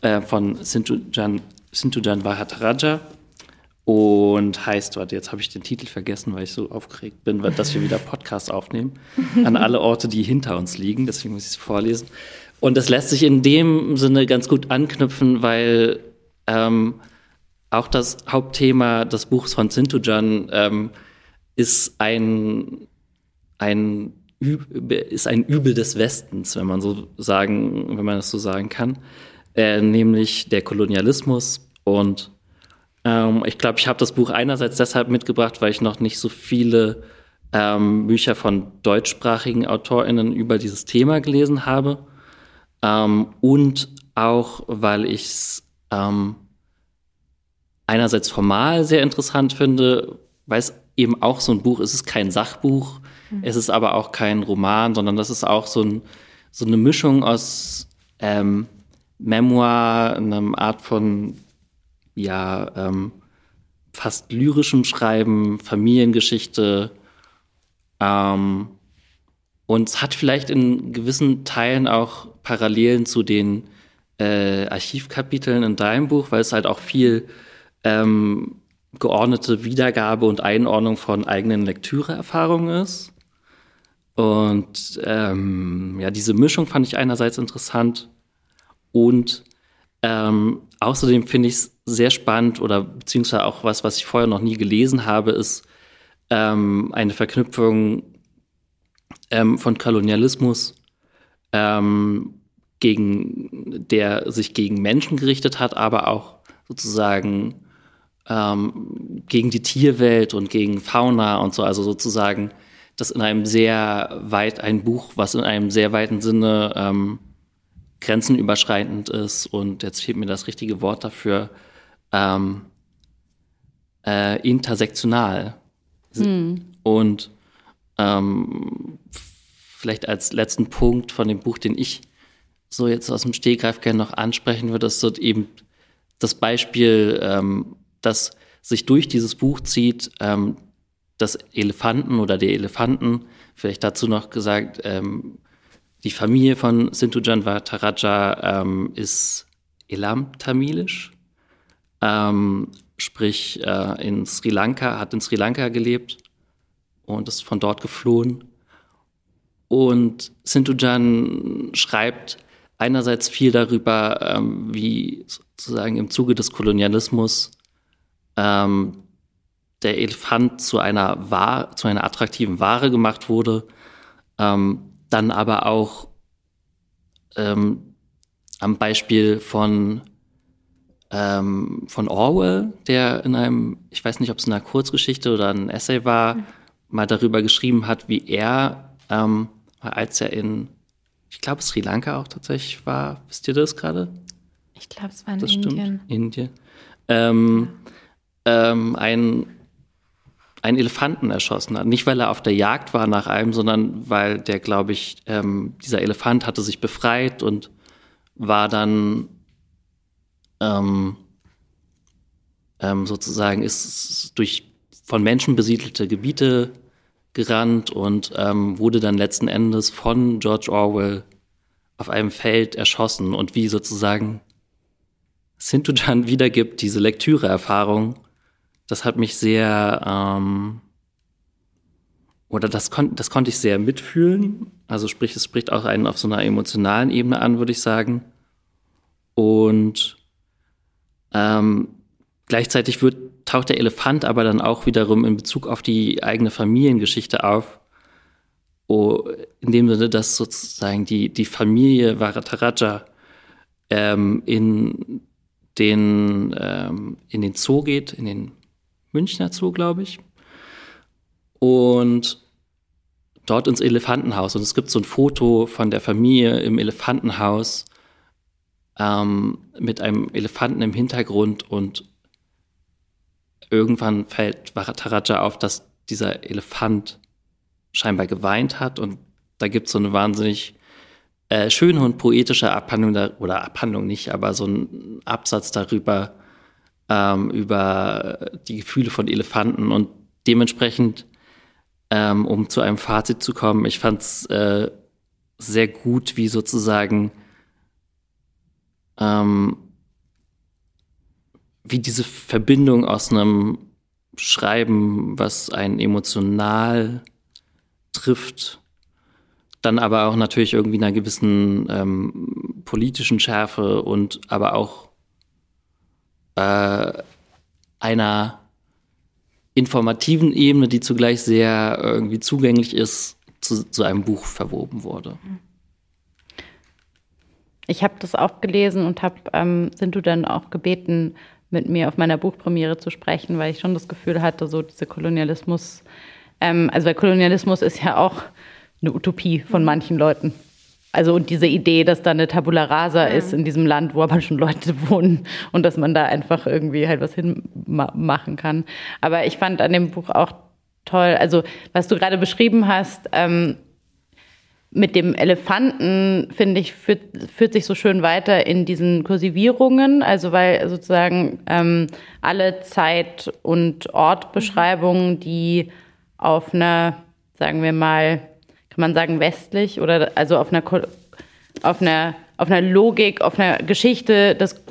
äh, von Sintujan, Sintujan Bhattacharya und heißt, warte, jetzt habe ich den Titel vergessen, weil ich so aufgeregt bin, weil, dass wir wieder Podcast aufnehmen, an alle Orte, die hinter uns liegen, deswegen muss ich es vorlesen. Und das lässt sich in dem Sinne ganz gut anknüpfen, weil ähm, auch das Hauptthema des Buchs von Sintujan ähm, ist ein, ein ist ein Übel des Westens, wenn man so sagen, wenn man das so sagen kann, äh, nämlich der Kolonialismus. Und ähm, ich glaube, ich habe das Buch einerseits deshalb mitgebracht, weil ich noch nicht so viele ähm, Bücher von deutschsprachigen AutorInnen über dieses Thema gelesen habe. Ähm, und auch, weil ich es ähm, einerseits formal sehr interessant finde, weil es eben auch so ein Buch ist. Es ist kein Sachbuch, es ist aber auch kein Roman, sondern das ist auch so, ein, so eine Mischung aus ähm, Memoir, einer Art von ja ähm, fast lyrischem Schreiben, Familiengeschichte. Ähm, und es hat vielleicht in gewissen Teilen auch Parallelen zu den äh, Archivkapiteln in deinem Buch, weil es halt auch viel ähm, geordnete Wiedergabe und Einordnung von eigenen Lektüreerfahrungen ist. Und ähm, ja, diese Mischung fand ich einerseits interessant und ähm, außerdem finde ich es sehr spannend oder beziehungsweise auch was, was ich vorher noch nie gelesen habe, ist ähm, eine Verknüpfung ähm, von Kolonialismus, ähm, gegen, der sich gegen Menschen gerichtet hat, aber auch sozusagen ähm, gegen die Tierwelt und gegen Fauna und so, also sozusagen das in einem sehr weit, ein Buch, was in einem sehr weiten Sinne ähm, grenzenüberschreitend ist und jetzt fehlt mir das richtige Wort dafür, ähm, äh, intersektional. Und ähm, vielleicht als letzten Punkt von dem Buch, den ich so jetzt aus dem Stehgreif gerne noch ansprechen würde, ist so eben das Beispiel, ähm, das sich durch dieses Buch zieht, ähm, das Elefanten oder der Elefanten, vielleicht dazu noch gesagt, ähm, die Familie von Sintujan Vataraja ähm, ist Elam-Tamilisch, ähm, sprich äh, in Sri Lanka, hat in Sri Lanka gelebt und ist von dort geflohen. Und Sintujan schreibt einerseits viel darüber, ähm, wie sozusagen im Zuge des Kolonialismus ähm, der Elefant zu einer, zu einer attraktiven Ware gemacht wurde, ähm, dann aber auch ähm, am Beispiel von ähm, von Orwell, der in einem, ich weiß nicht, ob es eine Kurzgeschichte oder ein Essay war, mhm. mal darüber geschrieben hat, wie er, ähm, als er in, ich glaube, Sri Lanka auch tatsächlich war. Wisst ihr das gerade? Ich glaube, es war in das Indien. Stimmt. Indien. Ähm, ja. ähm, ein einen Elefanten erschossen hat. Nicht, weil er auf der Jagd war nach einem, sondern weil der, glaube ich, ähm, dieser Elefant hatte sich befreit und war dann ähm, ähm, sozusagen ist durch von Menschen besiedelte Gebiete gerannt und ähm, wurde dann letzten Endes von George Orwell auf einem Feld erschossen und wie sozusagen Sintujan wiedergibt, diese Lektüreerfahrung das hat mich sehr, ähm, oder das, kon das konnte ich sehr mitfühlen. Also sprich, es spricht auch einen auf so einer emotionalen Ebene an, würde ich sagen. Und ähm, gleichzeitig wird, taucht der Elefant aber dann auch wiederum in Bezug auf die eigene Familiengeschichte auf. Oh, in dem Sinne, dass sozusagen die, die Familie Varataraja ähm, in, den, ähm, in den Zoo geht, in den Münchner Zoo, glaube ich. Und dort ins Elefantenhaus. Und es gibt so ein Foto von der Familie im Elefantenhaus ähm, mit einem Elefanten im Hintergrund und irgendwann fällt Varataraja auf, dass dieser Elefant scheinbar geweint hat und da gibt es so eine wahnsinnig äh, schöne und poetische Abhandlung, da, oder Abhandlung nicht, aber so ein Absatz darüber, ähm, über die Gefühle von Elefanten und dementsprechend, ähm, um zu einem Fazit zu kommen, ich fand es äh, sehr gut, wie sozusagen ähm, wie diese Verbindung aus einem Schreiben, was einen emotional trifft, dann aber auch natürlich irgendwie einer gewissen ähm, politischen Schärfe und aber auch äh, einer informativen Ebene, die zugleich sehr irgendwie zugänglich ist, zu, zu einem Buch verwoben wurde. Ich habe das auch gelesen und habe, ähm, sind du dann auch gebeten, mit mir auf meiner Buchpremiere zu sprechen, weil ich schon das Gefühl hatte, so diese Kolonialismus, ähm, also der Kolonialismus ist ja auch eine Utopie von manchen Leuten. Also und diese Idee, dass da eine Tabula rasa mhm. ist in diesem Land, wo aber schon Leute wohnen und dass man da einfach irgendwie halt was hinmachen kann. Aber ich fand an dem Buch auch toll, also was du gerade beschrieben hast, ähm, mit dem Elefanten, finde ich, führt, führt sich so schön weiter in diesen Kursivierungen, also weil sozusagen ähm, alle Zeit- und Ortbeschreibungen, die auf einer, sagen wir mal, kann man sagen, westlich oder also auf einer, auf einer, auf einer Logik, auf einer Geschichte des,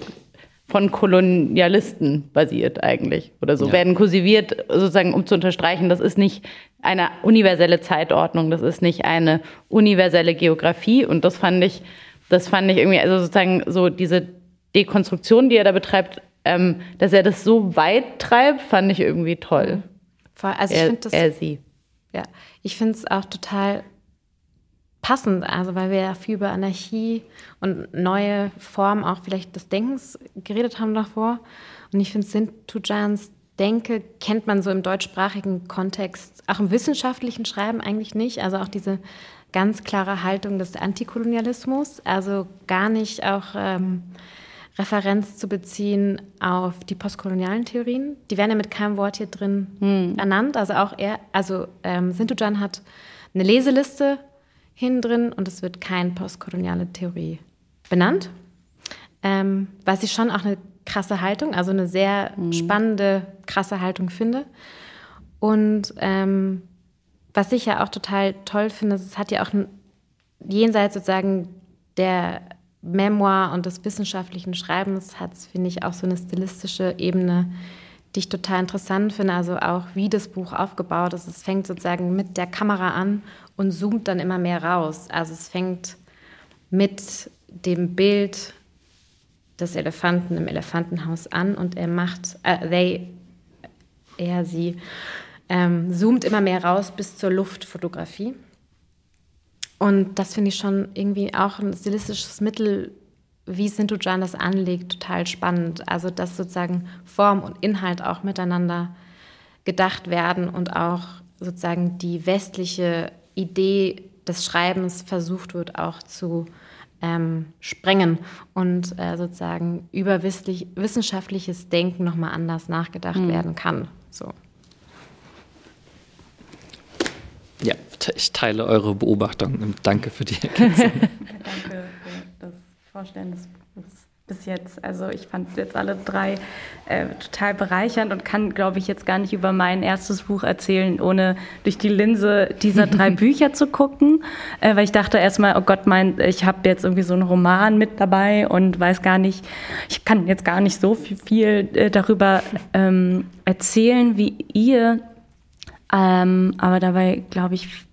von Kolonialisten basiert eigentlich oder so, ja. werden kursiviert, sozusagen, um zu unterstreichen, das ist nicht eine universelle Zeitordnung, das ist nicht eine universelle Geografie und das fand ich, das fand ich irgendwie, also sozusagen so diese Dekonstruktion, die er da betreibt, ähm, dass er das so weit treibt, fand ich irgendwie toll. Also ich finde das. Er, sie. Ja, ich finde es auch total passend, also weil wir ja viel über Anarchie und neue Formen auch vielleicht des Denkens geredet haben davor. Und ich finde, Sintujans Denke kennt man so im deutschsprachigen Kontext, auch im wissenschaftlichen Schreiben eigentlich nicht. Also auch diese ganz klare Haltung des Antikolonialismus, also gar nicht auch ähm, Referenz zu beziehen auf die postkolonialen Theorien. Die werden ja mit keinem Wort hier drin hm. ernannt. Also auch er, also ähm, Sintujan hat eine Leseliste hin drin und es wird keine postkoloniale Theorie benannt. Ähm, was ich schon auch eine krasse Haltung, also eine sehr mhm. spannende, krasse Haltung finde. Und ähm, was ich ja auch total toll finde, es hat ja auch jenseits sozusagen der Memoir und des wissenschaftlichen Schreibens hat es, finde ich, auch so eine stilistische Ebene, die ich total interessant finde. Also auch, wie das Buch aufgebaut ist. Es fängt sozusagen mit der Kamera an und zoomt dann immer mehr raus. Also es fängt mit dem Bild des Elefanten im Elefantenhaus an und er macht, äh, they, er, sie, ähm, zoomt immer mehr raus bis zur Luftfotografie. Und das finde ich schon irgendwie auch ein stilistisches Mittel, wie Sintujan das anlegt, total spannend. Also, dass sozusagen Form und Inhalt auch miteinander gedacht werden und auch sozusagen die westliche Idee des Schreibens versucht wird, auch zu ähm, sprengen und äh, sozusagen über wissenschaftliches Denken nochmal anders nachgedacht mhm. werden kann. So. Ja, ich teile eure Beobachtung und danke für die Ergänzung. danke für das Vorstellen des Buchs bis jetzt. Also ich fand jetzt alle drei äh, total bereichernd und kann, glaube ich, jetzt gar nicht über mein erstes Buch erzählen, ohne durch die Linse dieser drei Bücher zu gucken. Äh, weil ich dachte erstmal, oh Gott, mein, ich habe jetzt irgendwie so einen Roman mit dabei und weiß gar nicht, ich kann jetzt gar nicht so viel, viel äh, darüber ähm, erzählen wie ihr. Ähm, aber dabei, glaube ich,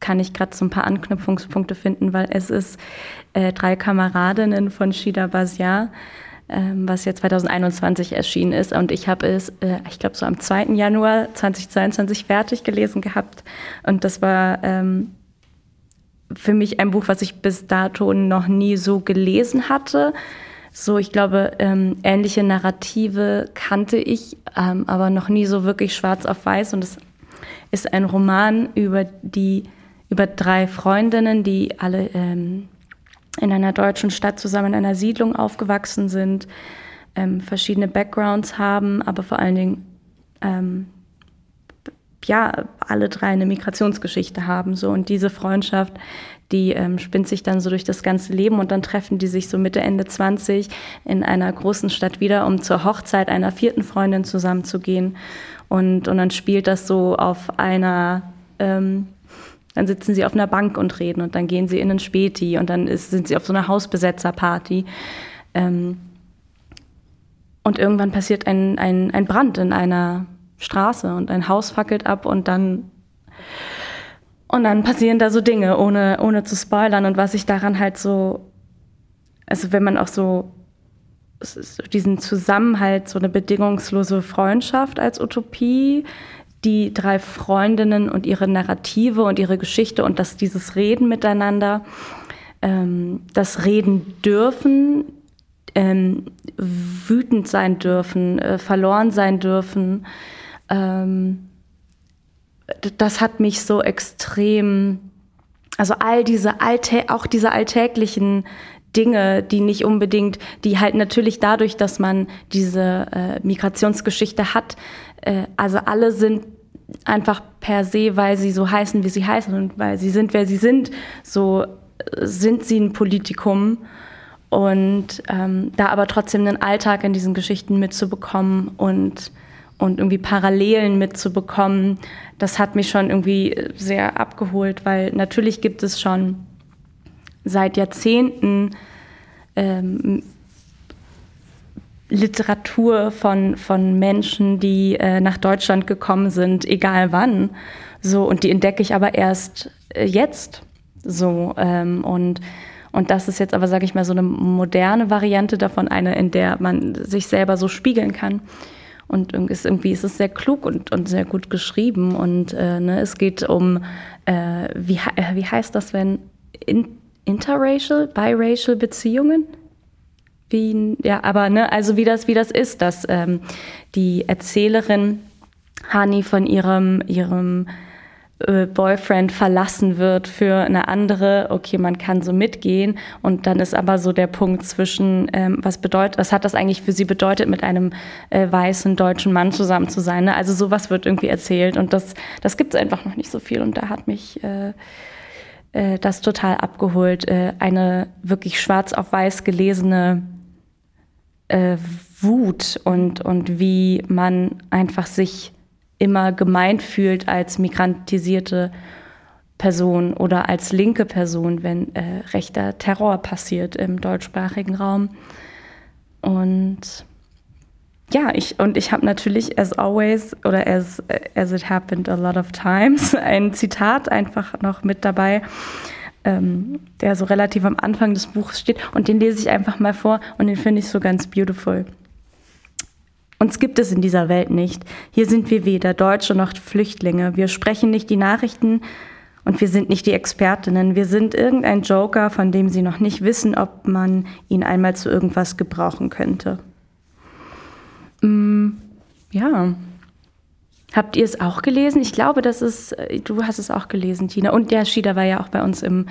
kann ich gerade so ein paar Anknüpfungspunkte finden, weil es ist äh, drei Kameradinnen von Shida Basia, ähm, was ja 2021 erschienen ist. Und ich habe es, äh, ich glaube, so am 2. Januar 2022 fertig gelesen gehabt. Und das war ähm, für mich ein Buch, was ich bis dato noch nie so gelesen hatte. So, ich glaube, ähm, ähnliche Narrative kannte ich, ähm, aber noch nie so wirklich schwarz auf weiß. Und es ist ein Roman über die über drei Freundinnen, die alle ähm, in einer deutschen Stadt zusammen in einer Siedlung aufgewachsen sind, ähm, verschiedene Backgrounds haben, aber vor allen Dingen ähm, ja alle drei eine Migrationsgeschichte haben so. Und diese Freundschaft, die ähm, spinnt sich dann so durch das ganze Leben und dann treffen die sich so Mitte Ende 20 in einer großen Stadt wieder, um zur Hochzeit einer vierten Freundin zusammenzugehen. Und und dann spielt das so auf einer ähm, dann sitzen sie auf einer Bank und reden und dann gehen sie in einen Späti und dann ist, sind sie auf so einer Hausbesetzerparty. Ähm, und irgendwann passiert ein, ein, ein Brand in einer Straße und ein Haus fackelt ab und dann und dann passieren da so Dinge, ohne, ohne zu spoilern. Und was ich daran halt so, also wenn man auch so diesen Zusammenhalt, so eine bedingungslose Freundschaft als Utopie die drei Freundinnen und ihre Narrative und ihre Geschichte und dass dieses Reden miteinander, ähm, das Reden dürfen, ähm, wütend sein dürfen, äh, verloren sein dürfen. Ähm, das hat mich so extrem, also all diese Alltä auch diese alltäglichen Dinge, die nicht unbedingt, die halt natürlich dadurch, dass man diese äh, Migrationsgeschichte hat, äh, also alle sind einfach per se, weil sie so heißen, wie sie heißen und weil sie sind, wer sie sind, so äh, sind sie ein Politikum. Und ähm, da aber trotzdem einen Alltag in diesen Geschichten mitzubekommen und, und irgendwie Parallelen mitzubekommen, das hat mich schon irgendwie sehr abgeholt, weil natürlich gibt es schon seit Jahrzehnten ähm, Literatur von, von Menschen, die äh, nach Deutschland gekommen sind, egal wann. So, und die entdecke ich aber erst äh, jetzt. So, ähm, und, und das ist jetzt aber, sage ich mal, so eine moderne Variante davon, eine, in der man sich selber so spiegeln kann. Und ist, irgendwie ist es sehr klug und, und sehr gut geschrieben. Und äh, ne, es geht um, äh, wie, äh, wie heißt das, wenn in, interracial, biracial Beziehungen? wie, ja, aber ne, also wie das, wie das ist, dass ähm, die Erzählerin Hani von ihrem, ihrem äh, Boyfriend verlassen wird für eine andere, okay, man kann so mitgehen und dann ist aber so der Punkt zwischen, ähm, was bedeutet, was hat das eigentlich für sie bedeutet, mit einem äh, weißen deutschen Mann zusammen zu sein? Ne? Also sowas wird irgendwie erzählt und das, das gibt es einfach noch nicht so viel und da hat mich äh, äh, das total abgeholt, äh, eine wirklich schwarz auf weiß gelesene äh, Wut und, und wie man einfach sich immer gemeint fühlt als migrantisierte Person oder als linke Person, wenn äh, rechter Terror passiert im deutschsprachigen Raum. Und ja, ich und ich habe natürlich as always oder as as it happened a lot of times ein Zitat einfach noch mit dabei ähm, der so relativ am Anfang des Buches steht. Und den lese ich einfach mal vor und den finde ich so ganz beautiful. Uns gibt es in dieser Welt nicht. Hier sind wir weder Deutsche noch Flüchtlinge. Wir sprechen nicht die Nachrichten Und wir sind nicht die Expertinnen. Wir sind irgendein Joker, von dem sie noch nicht wissen, ob man ihn einmal zu irgendwas gebrauchen könnte. Mm, ja. Habt ihr es auch gelesen? Ich glaube, das ist, äh, du hast es auch gelesen, Tina. Und der Schieder war ja auch bei uns im,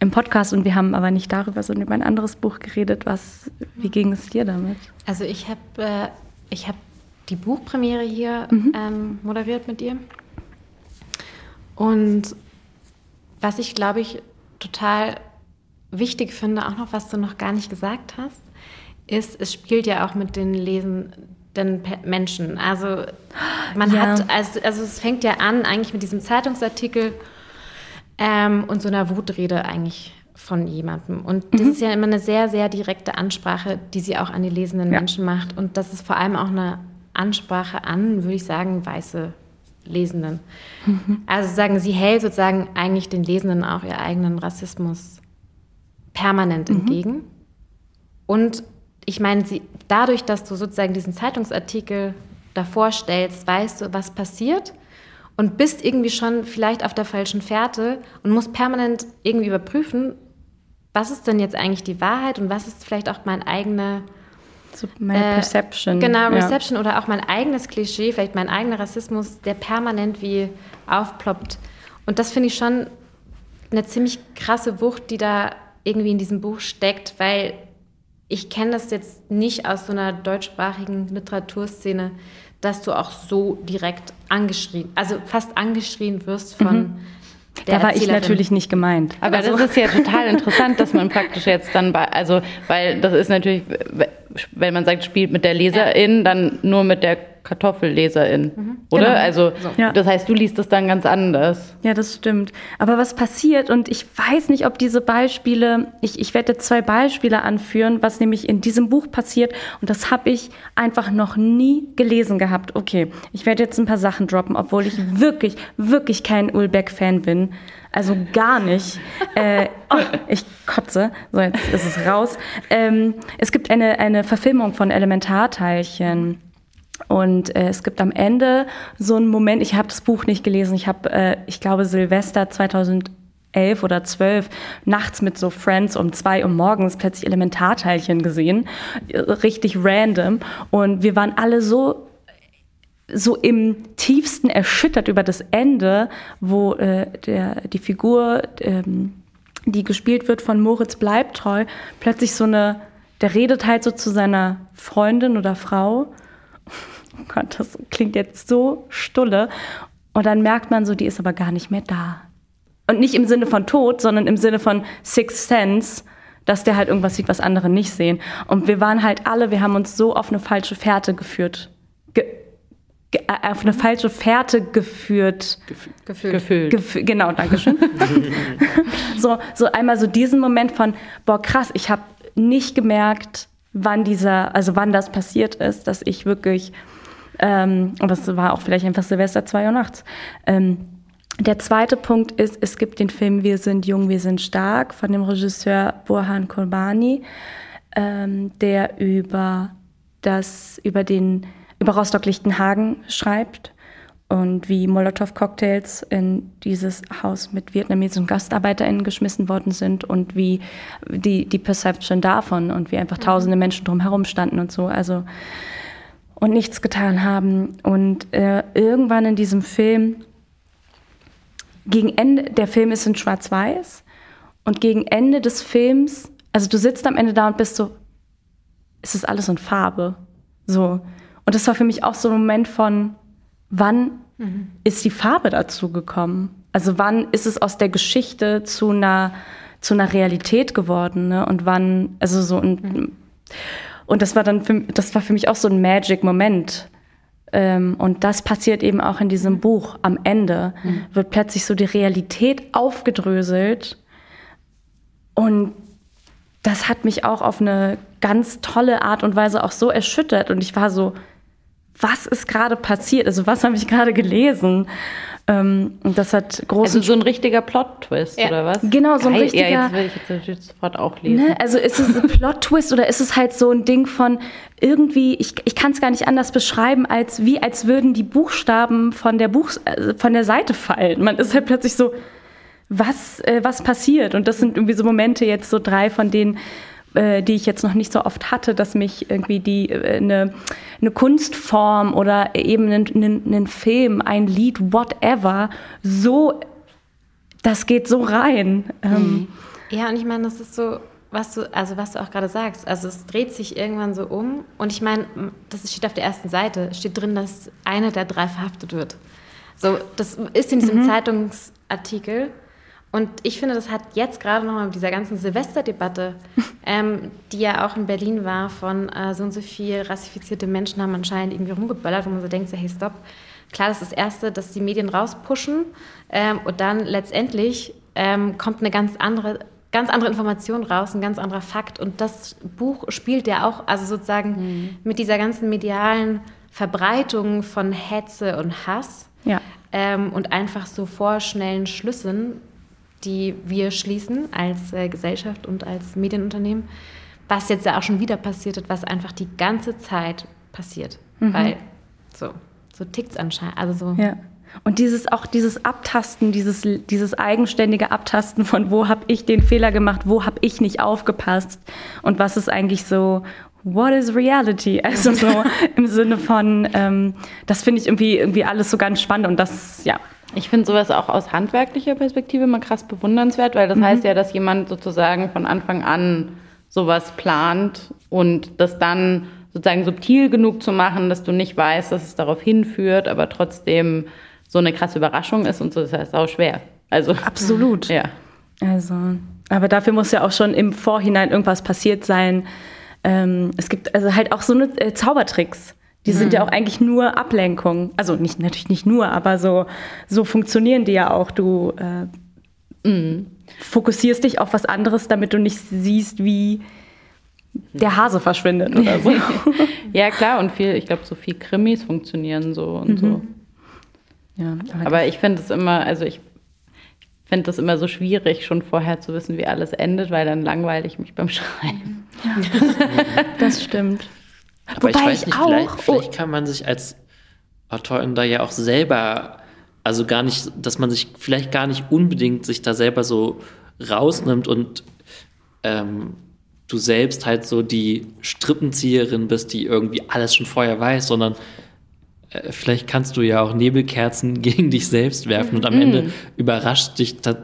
im Podcast und wir haben aber nicht darüber, sondern über ein anderes Buch geredet. Was, wie ging es dir damit? Also ich habe äh, ich hab die Buchpremiere hier mhm. ähm, moderiert mit dir. Und was ich, glaube ich, total wichtig finde, auch noch, was du noch gar nicht gesagt hast, ist, es spielt ja auch mit den lesenden Menschen. Also man ja. hat, also, also es fängt ja an eigentlich mit diesem Zeitungsartikel ähm, und so einer Wutrede eigentlich von jemandem. Und das mhm. ist ja immer eine sehr, sehr direkte Ansprache, die sie auch an die lesenden ja. Menschen macht. Und das ist vor allem auch eine Ansprache an, würde ich sagen, weiße Lesenden. Mhm. Also sagen, sie hält sozusagen eigentlich den Lesenden auch ihr eigenen Rassismus permanent mhm. entgegen. Und ich meine, sie, dadurch, dass du sozusagen diesen Zeitungsartikel davor stellst, weißt du, was passiert und bist irgendwie schon vielleicht auf der falschen Fährte und musst permanent irgendwie überprüfen, was ist denn jetzt eigentlich die Wahrheit und was ist vielleicht auch mein eigener so meine äh, Perception. Genau, Reception ja. oder auch mein eigenes Klischee, vielleicht mein eigener Rassismus, der permanent wie aufploppt. Und das finde ich schon eine ziemlich krasse Wucht, die da irgendwie in diesem Buch steckt, weil ich kenne das jetzt nicht aus so einer deutschsprachigen Literaturszene, dass du auch so direkt angeschrien, also fast angeschrien wirst von mhm. Der da war ich natürlich nicht gemeint. Aber also. das ist ja total interessant, dass man praktisch jetzt dann bei, also, weil das ist natürlich, wenn man sagt, spielt mit der Leserin, ja. dann nur mit der Kartoffelleserin, mhm. oder? Genau. Also, so. ja. das heißt, du liest es dann ganz anders. Ja, das stimmt. Aber was passiert, und ich weiß nicht, ob diese Beispiele, ich, ich werde zwei Beispiele anführen, was nämlich in diesem Buch passiert, und das habe ich einfach noch nie gelesen gehabt. Okay, ich werde jetzt ein paar Sachen droppen, obwohl ich wirklich, wirklich kein Ulbeck-Fan bin. Also gar nicht. äh, oh, ich kotze. So, jetzt ist es raus. Ähm, es gibt eine, eine Verfilmung von Elementarteilchen. Und äh, es gibt am Ende so einen Moment, ich habe das Buch nicht gelesen, ich habe, äh, ich glaube, Silvester 2011 oder 12 nachts mit so Friends um zwei Uhr morgens plötzlich Elementarteilchen gesehen, richtig random. Und wir waren alle so so im tiefsten erschüttert über das Ende, wo äh, der, die Figur, ähm, die gespielt wird von Moritz Bleibtreu, plötzlich so eine, der redet halt so zu seiner Freundin oder Frau. Oh Gott, das klingt jetzt so stulle. Und dann merkt man so, die ist aber gar nicht mehr da. Und nicht im Sinne von Tod, sondern im Sinne von Sixth Sense, dass der halt irgendwas sieht, was andere nicht sehen. Und wir waren halt alle, wir haben uns so auf eine falsche Fährte geführt. Äh, auf eine falsche Fährte geführt. Gefühlt. Gefühlt. Gef genau, danke schön. so, so einmal so diesen Moment von, boah, krass, ich habe nicht gemerkt, wann dieser, also wann das passiert ist, dass ich wirklich, ähm, und das war auch vielleicht einfach Silvester 2 Uhr nachts. Ähm, der zweite Punkt ist, es gibt den Film Wir sind jung, wir sind stark von dem Regisseur Burhan Kolbani, ähm, der über das, über den über Rostock-Lichtenhagen schreibt und wie Molotow-Cocktails in dieses Haus mit vietnamesischen GastarbeiterInnen geschmissen worden sind und wie die, die Perception davon und wie einfach mhm. tausende Menschen drumherum standen und so. Also und nichts getan haben. Und äh, irgendwann in diesem Film, gegen Ende, der Film ist in Schwarz-Weiß und gegen Ende des Films, also du sitzt am Ende da und bist so, ist das alles in Farbe? So. Und das war für mich auch so ein Moment von, wann mhm. ist die Farbe dazu gekommen? Also wann ist es aus der Geschichte zu einer, zu einer Realität geworden? Ne? Und wann, also so ein, mhm. und das war dann, für, das war für mich auch so ein Magic-Moment. Ähm, und das passiert eben auch in diesem Buch. Am Ende mhm. wird plötzlich so die Realität aufgedröselt und das hat mich auch auf eine ganz tolle Art und Weise auch so erschüttert. Und ich war so, was ist gerade passiert? Also was habe ich gerade gelesen? Ähm, das hat großen. Also so ein richtiger Plot-Twist, ja. oder was? Genau, so ein Geil. richtiger. Ja, jetzt will ich jetzt sofort auch lesen. Ne? Also ist es ein Plot-Twist oder ist es halt so ein Ding von irgendwie, ich, ich kann es gar nicht anders beschreiben, als wie als würden die Buchstaben von der Buch, äh, von der Seite fallen. Man ist halt plötzlich so, was, äh, was passiert. Und das sind irgendwie so Momente jetzt so drei von denen, äh, die ich jetzt noch nicht so oft hatte, dass mich irgendwie die äh, eine, eine Kunstform oder eben einen, einen, Film, ein Lied, whatever, so, das geht so rein. Ähm, Ja, und ich meine, das ist so, was du, also was du auch gerade sagst. Also es dreht sich irgendwann so um. Und ich meine, das steht auf der ersten Seite, steht drin, dass einer der drei verhaftet wird. So, das ist in diesem Zeitungsartikel. Und ich finde, das hat jetzt gerade nochmal mit dieser ganzen Silvesterdebatte, ähm, die ja auch in Berlin war, von äh, so und so viel rassifizierte Menschen haben anscheinend irgendwie rumgeböllert, wo man so denkt, so, hey, stopp. Klar, das ist das Erste, dass die Medien rauspushen ähm, und dann letztendlich ähm, kommt eine ganz andere, ganz andere Information raus, ein ganz anderer Fakt. Und das Buch spielt ja auch, also sozusagen mit dieser ganzen medialen Verbreitung von Hetze und Hass ja. ähm, und einfach so vorschnellen Schlüssen, die wir schließen als äh, Gesellschaft und als Medienunternehmen, was jetzt ja auch schon wieder passiert ist, was einfach die ganze Zeit passiert. Weil so, so tickt es anscheinend. Also so. Ja. Und dieses auch dieses Abtasten, dieses, dieses eigenständige Abtasten von wo habe ich den Fehler gemacht, wo habe ich nicht aufgepasst und was ist eigentlich so, what is reality? Also so im Sinne von, ähm, das finde ich irgendwie, irgendwie alles so ganz spannend und das, ja. Ich finde sowas auch aus handwerklicher Perspektive mal krass bewundernswert, weil das heißt ja, dass jemand sozusagen von Anfang an sowas plant und das dann sozusagen subtil genug zu machen, dass du nicht weißt, dass es darauf hinführt, aber trotzdem so eine krasse Überraschung ist und so, das heißt auch schwer. Also Absolut. ja. Also, aber dafür muss ja auch schon im Vorhinein irgendwas passiert sein. Ähm, es gibt also halt auch so eine äh, Zaubertricks. Die sind ja auch eigentlich nur Ablenkung. Also nicht natürlich nicht nur, aber so so funktionieren die ja auch. Du äh, fokussierst dich auf was anderes, damit du nicht siehst, wie der Hase verschwindet oder so. Ja, klar, und viel, ich glaube, so viel Krimis funktionieren so und so. ja, Aber ich finde es immer, also ich finde das immer so schwierig, schon vorher zu wissen, wie alles endet, weil dann langweile ich mich beim Schreiben. das stimmt. Aber ich Wobei weiß ich nicht, auch- vielleicht, oh. vielleicht kann man sich als Autorin da ja auch selber, also gar nicht, dass man sich vielleicht gar nicht unbedingt sich da selber so rausnimmt und ähm, du selbst halt so die Strippenzieherin bist, die irgendwie alles schon vorher weiß, sondern äh, vielleicht kannst du ja auch Nebelkerzen gegen dich selbst werfen und am Mhm. Ende überrascht dich, da,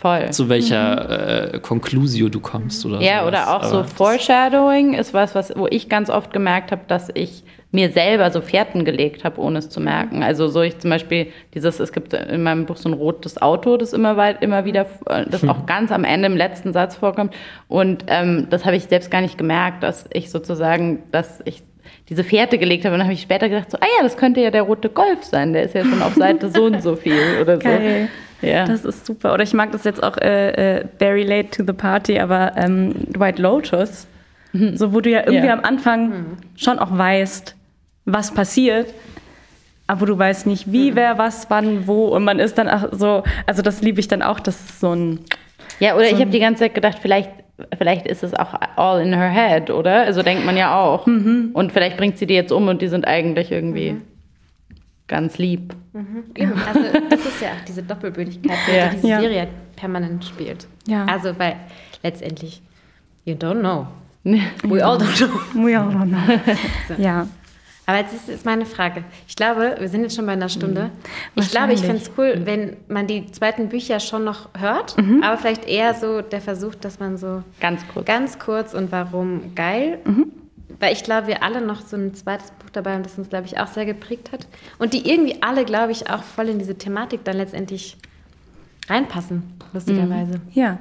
Voll. zu welcher äh, Conclusio du kommst oder Ja, sowas. oder auch so Aber- Foreshadowing ist was, was, wo ich ganz oft gemerkt habe, dass ich mir selber so Fährten gelegt habe, ohne es zu merken. Also so ich zum Beispiel dieses, es gibt in meinem Buch so ein rotes Auto, das immer weit, immer wieder, äh, das auch ganz am Ende im letzten Satz vorkommt. Und ähm, das habe ich selbst gar nicht gemerkt, dass ich sozusagen, dass ich diese Fährte gelegt habe. Und dann habe ich später gedacht, so, ah ja, das könnte ja der rote Golf sein, der ist ja schon auf Seite so und so viel oder so. Ja. Das ist super. Oder ich mag das jetzt auch äh, äh, very late to the party, aber ähm, White Lotus, so wo du ja irgendwie Ja. am Anfang schon auch weißt, was passiert, aber du weißt nicht, wie, wer, was, wann, wo und man ist dann auch so, also das liebe ich dann auch, das ist so ein, Ja, oder ich habe die ganze Zeit gedacht, vielleicht, vielleicht ist es auch all in her head, oder? Also denkt man ja auch. Und vielleicht bringt sie die jetzt um und die sind eigentlich irgendwie ganz lieb. Eben, also das ist ja auch diese Doppelbödigkeit, die Ja. diese Ja. Serie permanent spielt. Ja. Also weil letztendlich, you don't know. We all don't know. ja, oder no. ja. Aber jetzt ist, ist meine Frage. Ich glaube, wir sind jetzt schon bei einer Stunde. Ich glaube, ich Wahrscheinlich. es cool, wenn man die zweiten Bücher schon noch hört, aber vielleicht eher so der Versuch, dass man so Ganz kurz. ganz kurz und warum geil. Weil ich glaube, wir alle noch so ein zweites Buch dabei haben, das uns, glaube ich, auch sehr geprägt hat. Und die irgendwie alle, glaube ich, auch voll in diese Thematik dann letztendlich reinpassen, lustigerweise. Ja.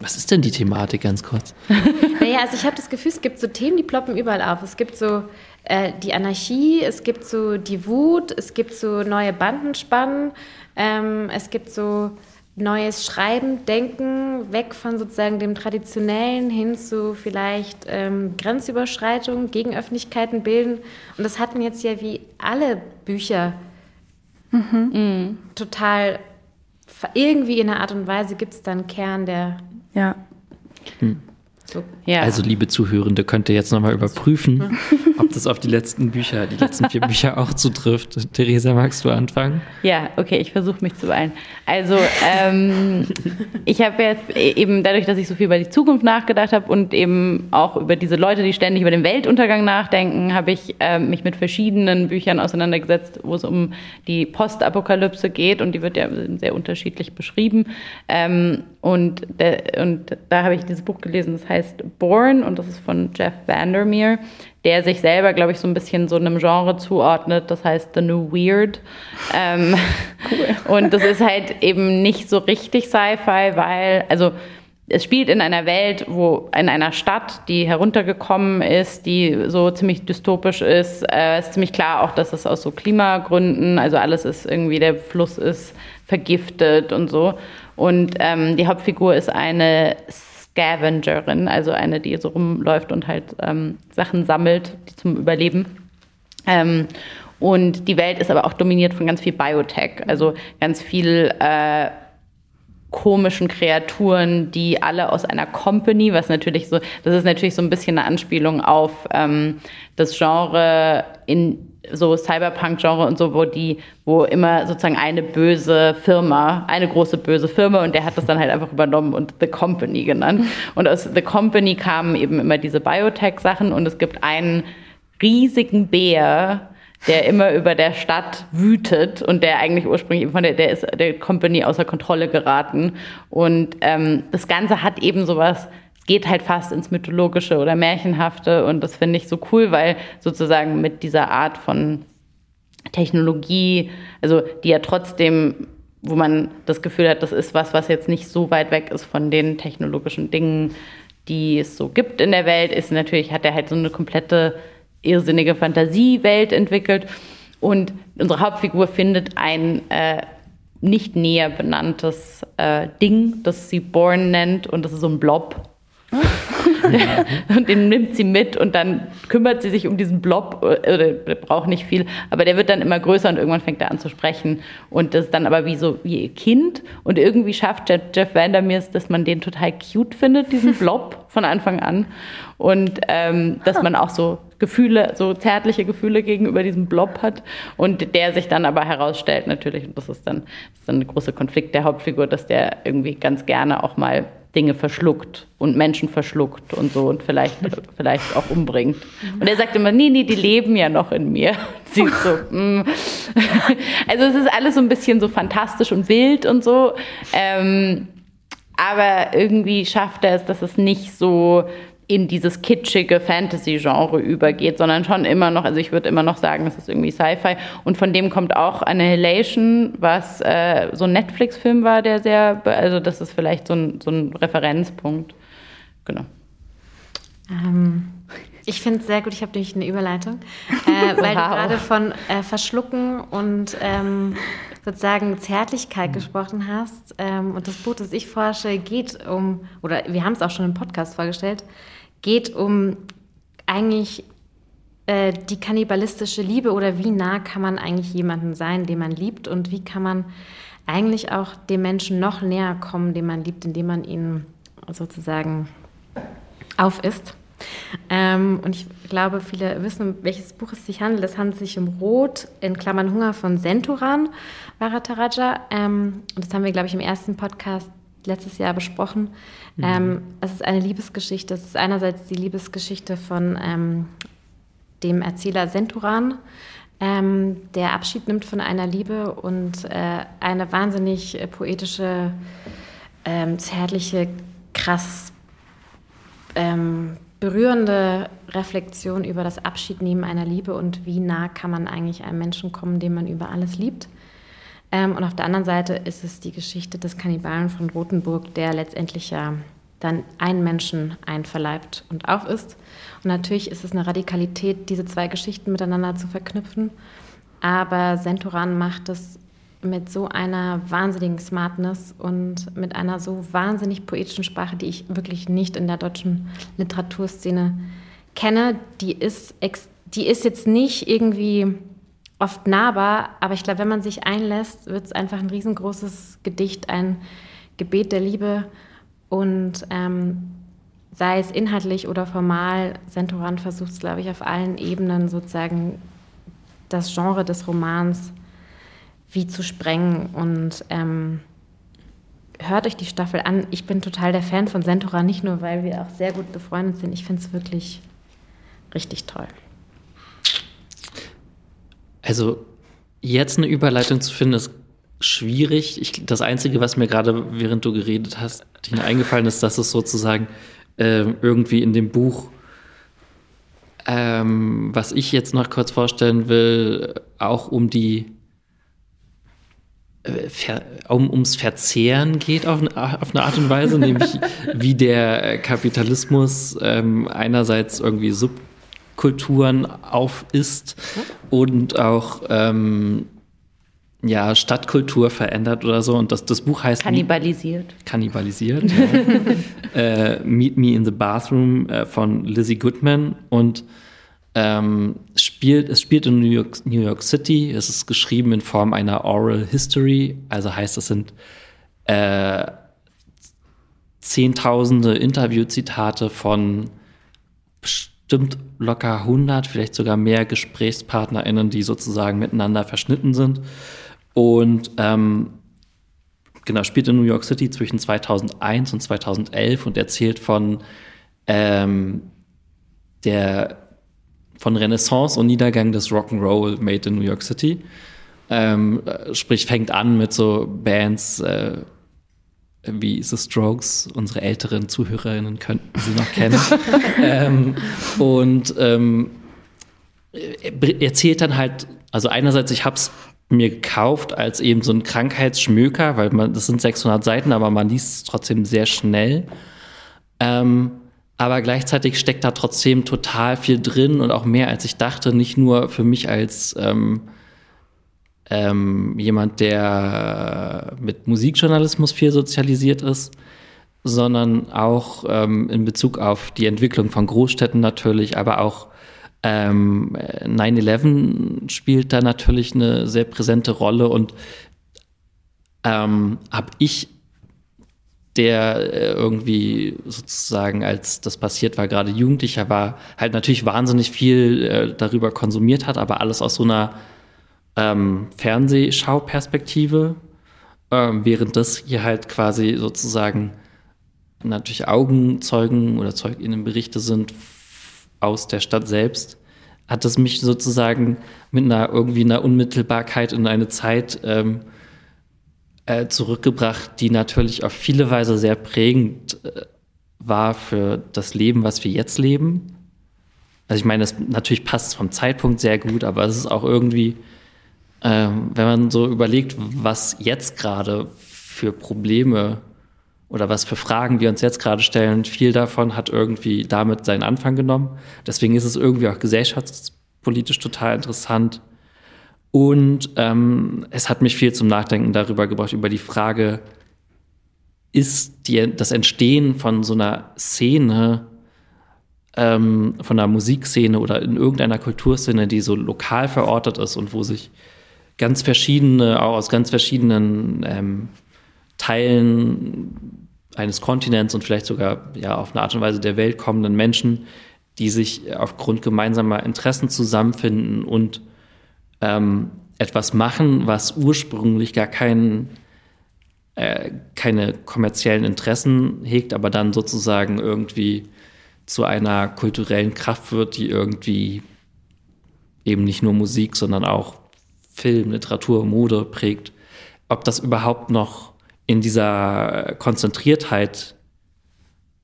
Was ist denn die Thematik ganz kurz? Naja, also ich habe das Gefühl, es gibt so Themen, die ploppen überall auf. Es gibt so äh, die Anarchie, es gibt so die Wut, es gibt so neue Bandenspannen, ähm, es gibt so neues Schreiben, Denken, weg von sozusagen dem Traditionellen hin zu vielleicht ähm, Grenzüberschreitungen, Gegenöffentlichkeiten bilden. Und das hatten jetzt ja wie alle Bücher total, irgendwie in einer Art und Weise gibt es dann einen Kern, der Ja. So. Ja. Also, liebe Zuhörende, könnt ihr jetzt nochmal überprüfen, ob das auf die letzten Bücher, die letzten vier Bücher auch zutrifft. Theresa, magst du anfangen? Ja, okay, ich versuche mich zu beeilen. Also, ähm, ich habe jetzt eben dadurch, dass ich so viel über die Zukunft nachgedacht habe und eben auch über diese Leute, die ständig über den Weltuntergang nachdenken, habe ich ähm, mich mit verschiedenen Büchern auseinandergesetzt, wo es um die Postapokalypse geht und die wird ja sehr unterschiedlich beschrieben. Ähm, und, der, und da habe ich dieses Buch gelesen, das heißt Born und das ist von Jeff Vandermeer, der sich selber, glaube ich, so ein bisschen so einem Genre zuordnet, das heißt The New Weird. Ähm, cool. Und das ist halt eben nicht so richtig Sci-Fi, weil, also es spielt in einer Welt, wo in einer Stadt, die heruntergekommen ist, die so ziemlich dystopisch ist. Äh, ist ziemlich klar auch, dass es aus so Klimagründen, also alles ist irgendwie, der Fluss ist vergiftet und so. Und ähm, die Hauptfigur ist eine Scavengerin, also eine, die so rumläuft und halt ähm, Sachen sammelt zum Überleben. Ähm, und die Welt ist aber auch dominiert von ganz viel Biotech, also ganz viel äh, komischen Kreaturen, die alle aus einer Company, was natürlich so, das ist natürlich so ein bisschen eine Anspielung auf ähm, das Genre in so Cyberpunk-Genre und so, wo die, wo immer sozusagen eine böse Firma, eine große böse Firma und der hat das dann halt einfach übernommen und The Company genannt. Und aus The Company kamen eben immer diese Biotech-Sachen und es gibt einen riesigen Bär, der immer über der Stadt wütet und der eigentlich ursprünglich von der, der ist der Company außer Kontrolle geraten. Und ähm, das Ganze hat eben sowas, es geht halt fast ins Mythologische oder Märchenhafte und das finde ich so cool, weil sozusagen mit dieser Art von Technologie, also die ja trotzdem, wo man das Gefühl hat, das ist was, was jetzt nicht so weit weg ist von den technologischen Dingen, die es so gibt in der Welt, ist natürlich, hat er halt so eine komplette irrsinnige Fantasiewelt entwickelt. Und unsere Hauptfigur findet ein äh, nicht näher benanntes äh, Ding, das sie Born nennt, und das ist so ein Blob. und den nimmt sie mit und dann kümmert sie sich um diesen Blob, äh, oder der braucht nicht viel, aber der wird dann immer größer und irgendwann fängt er an zu sprechen. Und das ist dann aber wie so wie ihr Kind. Und irgendwie schafft Jeff Vandermeer es, dass man den total cute findet, diesen Blob von Anfang an. Und ähm, dass man auch so Gefühle, so zärtliche Gefühle gegenüber diesem Blob hat und der sich dann aber herausstellt natürlich, und das ist dann, das ist dann ein großer Konflikt der Hauptfigur, dass der irgendwie ganz gerne auch mal Dinge verschluckt und Menschen verschluckt und so und vielleicht, vielleicht auch umbringt. Und er sagt immer, nee, nee, die leben ja noch in mir. Sie so, mm. Also es ist alles so ein bisschen so fantastisch und wild und so. Ähm, aber irgendwie schafft er es, dass es nicht so in dieses kitschige Fantasy-Genre übergeht, sondern schon immer noch, also ich würde immer noch sagen, es ist irgendwie Sci-Fi. Und von dem kommt auch Annihilation, was äh, so ein Netflix-Film war, der sehr, also das ist vielleicht so ein, so ein Referenzpunkt. Genau. Ähm, ich finde es sehr gut, ich habe nämlich eine Überleitung, äh, weil wow. du gerade von äh, Verschlucken und ähm, sozusagen Zärtlichkeit gesprochen hast. Ähm, und das Buch, das ich forsche, geht um, oder wir haben es auch schon im Podcast vorgestellt, geht um eigentlich äh, die kannibalistische Liebe oder wie nah kann man eigentlich jemanden sein, den man liebt und wie kann man eigentlich auch dem Menschen noch näher kommen, den man liebt, indem man ihn sozusagen aufisst. Ähm, und ich glaube, viele wissen, um welches Buch es sich handelt. Es handelt sich um Rot in Klammern Hunger von Senturan Varataraja. Ähm, und das haben wir, glaube ich, im ersten Podcast letztes Jahr besprochen. Mhm. Ähm, es ist eine Liebesgeschichte. Es ist einerseits die Liebesgeschichte von ähm, dem Erzähler Senturan, ähm, der Abschied nimmt von einer Liebe und äh, eine wahnsinnig äh, poetische, ähm, zärtliche, krass ähm, berührende Reflexion über das Abschiednehmen einer Liebe und wie nah kann man eigentlich einem Menschen kommen, den man über alles liebt. Ähm, und auf der anderen Seite ist es die Geschichte des Kannibalen von Rothenburg, der letztendlich ja dann einen Menschen einverleibt und aufisst. Und natürlich ist es eine Radikalität, diese zwei Geschichten miteinander zu verknüpfen. Aber Sentoran macht es mit so einer wahnsinnigen Smartness und mit einer so wahnsinnig poetischen Sprache, die ich wirklich nicht in der deutschen Literaturszene kenne. Die ist, die ist jetzt nicht irgendwie oft nahbar, aber ich glaube, wenn man sich einlässt, wird es einfach ein riesengroßes Gedicht, ein Gebet der Liebe. Und ähm, sei es inhaltlich oder formal, Sentoran versucht es, glaube ich, auf allen Ebenen sozusagen das Genre des Romans wie zu sprengen. Und ähm, hört euch die Staffel an. Ich bin total der Fan von Sentora, nicht nur, weil wir auch sehr gut befreundet sind. Ich finde es wirklich richtig toll. Also jetzt eine Überleitung zu finden, ist schwierig. Ich, das Einzige, was mir gerade, während du geredet hast, eingefallen ist, dass es sozusagen äh, irgendwie in dem Buch, ähm, was ich jetzt noch kurz vorstellen will, auch um die äh, um, ums Verzehren geht auf eine, auf eine Art und Weise, nämlich wie der Kapitalismus ähm, einerseits irgendwie Subkulturen aufisst und auch ähm, ja, Stadtkultur verändert oder so. Und das, das Buch heißt. Kannibalisiert. Kannibalisiert. ja. äh, Meet Me in the Bathroom äh, von Lizzie Goodman. Und ähm, spielt, es spielt in New York, New York City. Es ist geschrieben in Form einer Oral History. Also heißt, es sind äh, zehntausende Interviewzitate von bestimmt locker 100, vielleicht sogar mehr GesprächspartnerInnen, die sozusagen miteinander verschnitten sind. Und ähm, genau, spielt in New York City zwischen 2001 und 2011 und erzählt von ähm, der von Renaissance und Niedergang des Rock'n'Roll made in New York City. Ähm, sprich, fängt an mit so Bands äh, wie The Strokes, unsere älteren Zuhörerinnen könnten sie noch kennen. ähm, und ähm, erzählt dann halt, also einerseits, ich habe es mir gekauft als eben so ein Krankheitsschmöker, weil man, das sind 600 Seiten, aber man liest es trotzdem sehr schnell. Ähm, aber gleichzeitig steckt da trotzdem total viel drin und auch mehr als ich dachte, nicht nur für mich als ähm, ähm, jemand, der mit Musikjournalismus viel sozialisiert ist, sondern auch ähm, in Bezug auf die Entwicklung von Großstädten natürlich, aber auch ähm, 9-11 spielt da natürlich eine sehr präsente Rolle und ähm, habe ich, der äh, irgendwie sozusagen, als das passiert war, gerade Jugendlicher war, halt natürlich wahnsinnig viel äh, darüber konsumiert hat, aber alles aus so einer ähm, Fernsehschauperspektive, ähm, während das hier halt quasi sozusagen natürlich Augenzeugen oder ZeugInnenberichte sind aus der Stadt selbst, hat es mich sozusagen mit einer irgendwie einer Unmittelbarkeit in eine Zeit ähm, äh, zurückgebracht, die natürlich auf viele Weise sehr prägend äh, war für das Leben, was wir jetzt leben. Also ich meine, das natürlich passt vom Zeitpunkt sehr gut, aber es ist auch irgendwie, äh, wenn man so überlegt, was jetzt gerade für Probleme oder was für Fragen wir uns jetzt gerade stellen, viel davon hat irgendwie damit seinen Anfang genommen. Deswegen ist es irgendwie auch gesellschaftspolitisch total interessant. Und ähm, es hat mich viel zum Nachdenken darüber gebracht, über die Frage, ist die, das Entstehen von so einer Szene, ähm, von einer Musikszene oder in irgendeiner Kulturszene, die so lokal verortet ist und wo sich ganz verschiedene, auch aus ganz verschiedenen ähm, Teilen eines Kontinents und vielleicht sogar ja auf eine Art und Weise der Welt kommenden Menschen, die sich aufgrund gemeinsamer Interessen zusammenfinden und ähm, etwas machen, was ursprünglich gar keinen äh, keine kommerziellen Interessen hegt, aber dann sozusagen irgendwie zu einer kulturellen Kraft wird, die irgendwie eben nicht nur Musik, sondern auch Film, Literatur, Mode prägt. Ob das überhaupt noch in dieser Konzentriertheit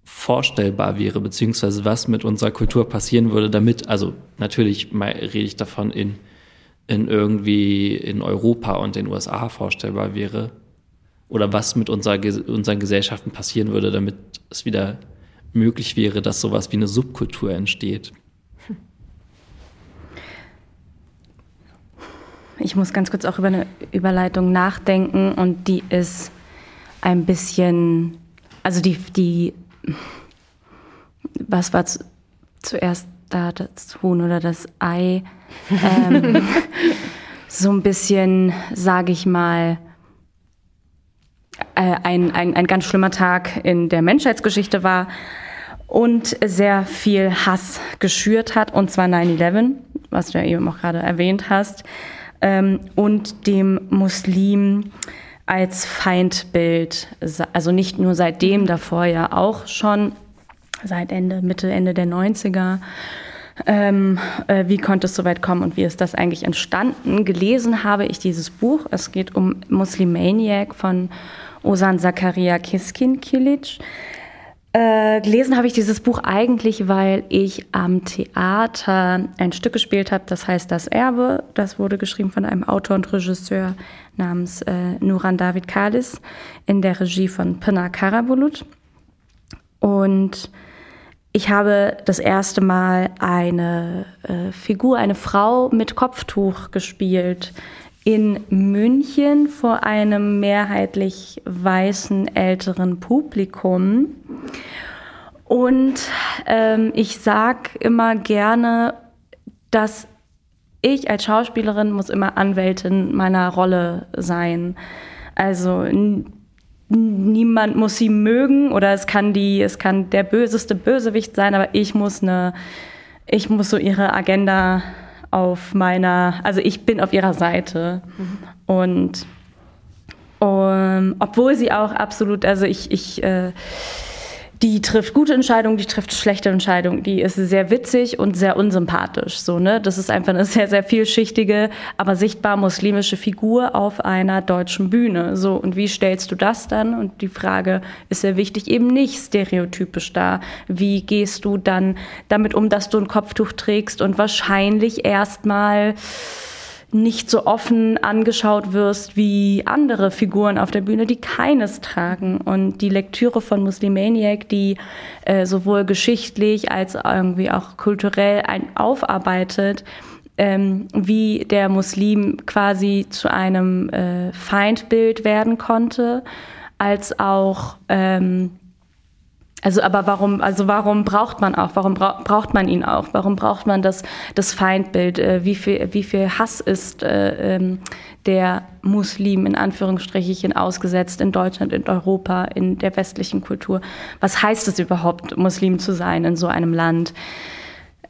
vorstellbar wäre, beziehungsweise was mit unserer Kultur passieren würde, damit, also natürlich rede ich davon, in, in irgendwie in Europa und den USA vorstellbar wäre, oder was mit unserer, unseren Gesellschaften passieren würde, damit es wieder möglich wäre, dass sowas wie eine Subkultur entsteht. Ich muss ganz kurz auch über eine Überleitung nachdenken und die ist ein bisschen, also die, die, was war zu, zuerst da, das Huhn oder das Ei? Ähm, so ein bisschen, sage ich mal, äh, ein, ein, ein ganz schlimmer Tag in der Menschheitsgeschichte war. und sehr viel Hass geschürt hat, und zwar 9-11, was du ja eben auch gerade erwähnt hast, ähm, und dem Muslim als Feindbild, also nicht nur seitdem, davor ja auch schon, seit Ende, Mitte, Ende der 90er. Ähm, äh, wie konnte es so weit kommen und wie ist das eigentlich entstanden? Gelesen habe ich dieses Buch. Es geht um Muslimaniac von Osan Zakaria Kiskin Kilic. Äh, gelesen habe ich dieses Buch eigentlich, weil ich am Theater ein Stück gespielt habe, das heißt Das Erbe. Das wurde geschrieben von einem Autor und Regisseur namens äh, Nuran David Kalis in der Regie von Pınar Karabulut. Und ich habe das erste Mal eine äh, Figur, eine Frau mit Kopftuch gespielt in München vor einem mehrheitlich weißen älteren Publikum. Und ähm, ich sage immer gerne, dass ich als Schauspielerin muss immer Anwältin meiner Rolle sein. Also niemand muss sie mögen oder es kann die, es kann der böseste Bösewicht sein, aber ich muss eine, ich muss so ihre Agenda auf meiner, also ich bin auf ihrer Seite. Mhm. Und um, obwohl sie auch absolut, also ich, ich äh, die trifft gute Entscheidungen, die trifft schlechte Entscheidungen. Die ist sehr witzig und sehr unsympathisch. So, ne? Das ist einfach eine sehr, sehr vielschichtige, aber sichtbar muslimische Figur auf einer deutschen Bühne. So, und wie stellst du das dann? Und die Frage ist sehr wichtig, eben nicht stereotypisch da. Wie gehst du dann damit um, dass du ein Kopftuch trägst und wahrscheinlich erstmal nicht so offen angeschaut wirst wie andere Figuren auf der Bühne, die keines tragen. Und die Lektüre von Muslimaniac, die äh, sowohl geschichtlich als irgendwie auch kulturell ein aufarbeitet, ähm, wie der Muslim quasi zu einem äh, Feindbild werden konnte, als auch ähm, also, aber warum, also warum braucht man auch, warum bra braucht man ihn auch? Warum braucht man das, das Feindbild? Äh, wie, viel, wie viel Hass ist äh, ähm, der Muslim in Anführungsstrichen ausgesetzt in Deutschland, in Europa, in der westlichen Kultur? Was heißt es überhaupt, Muslim zu sein in so einem Land?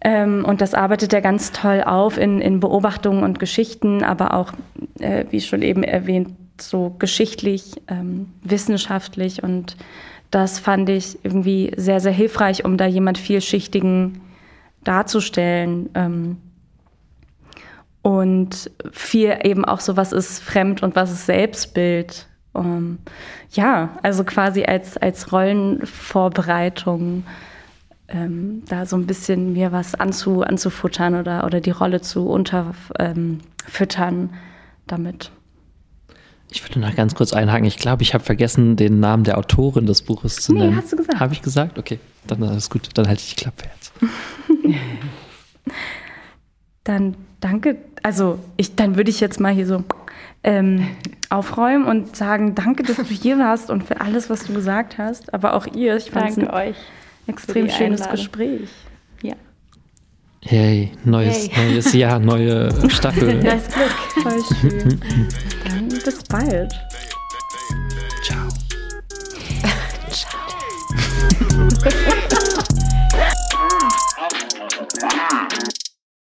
Ähm, und das arbeitet er ganz toll auf in, in Beobachtungen und Geschichten, aber auch, äh, wie schon eben erwähnt, so geschichtlich, ähm, wissenschaftlich und das fand ich irgendwie sehr, sehr hilfreich, um da jemand vielschichtigen darzustellen. Ähm, und viel eben auch so, was ist Fremd und was ist Selbstbild. Ähm, ja, also quasi als, als Rollenvorbereitung ähm, da so ein bisschen mir was anzu, anzufuttern oder, oder die Rolle zu unterfüttern ähm, damit. Ich würde noch ganz kurz einhaken. Ich glaube, ich habe vergessen, den Namen der Autorin des Buches zu nennen. Nee, hast du gesagt. Habe ich gesagt? Okay, dann ist gut. Dann halte ich die Klappe jetzt. dann danke. Also, ich, dann würde ich jetzt mal hier so ähm, aufräumen und sagen, danke, dass du hier warst und für alles, was du gesagt hast. Aber auch ihr, ich fand es ein euch extrem schönes Einladung. Gespräch. Hey, neues, hey. neues Jahr, neue Staffel. Neues Glück. Voll schön. Dann bis bald. Ciao. Ciao.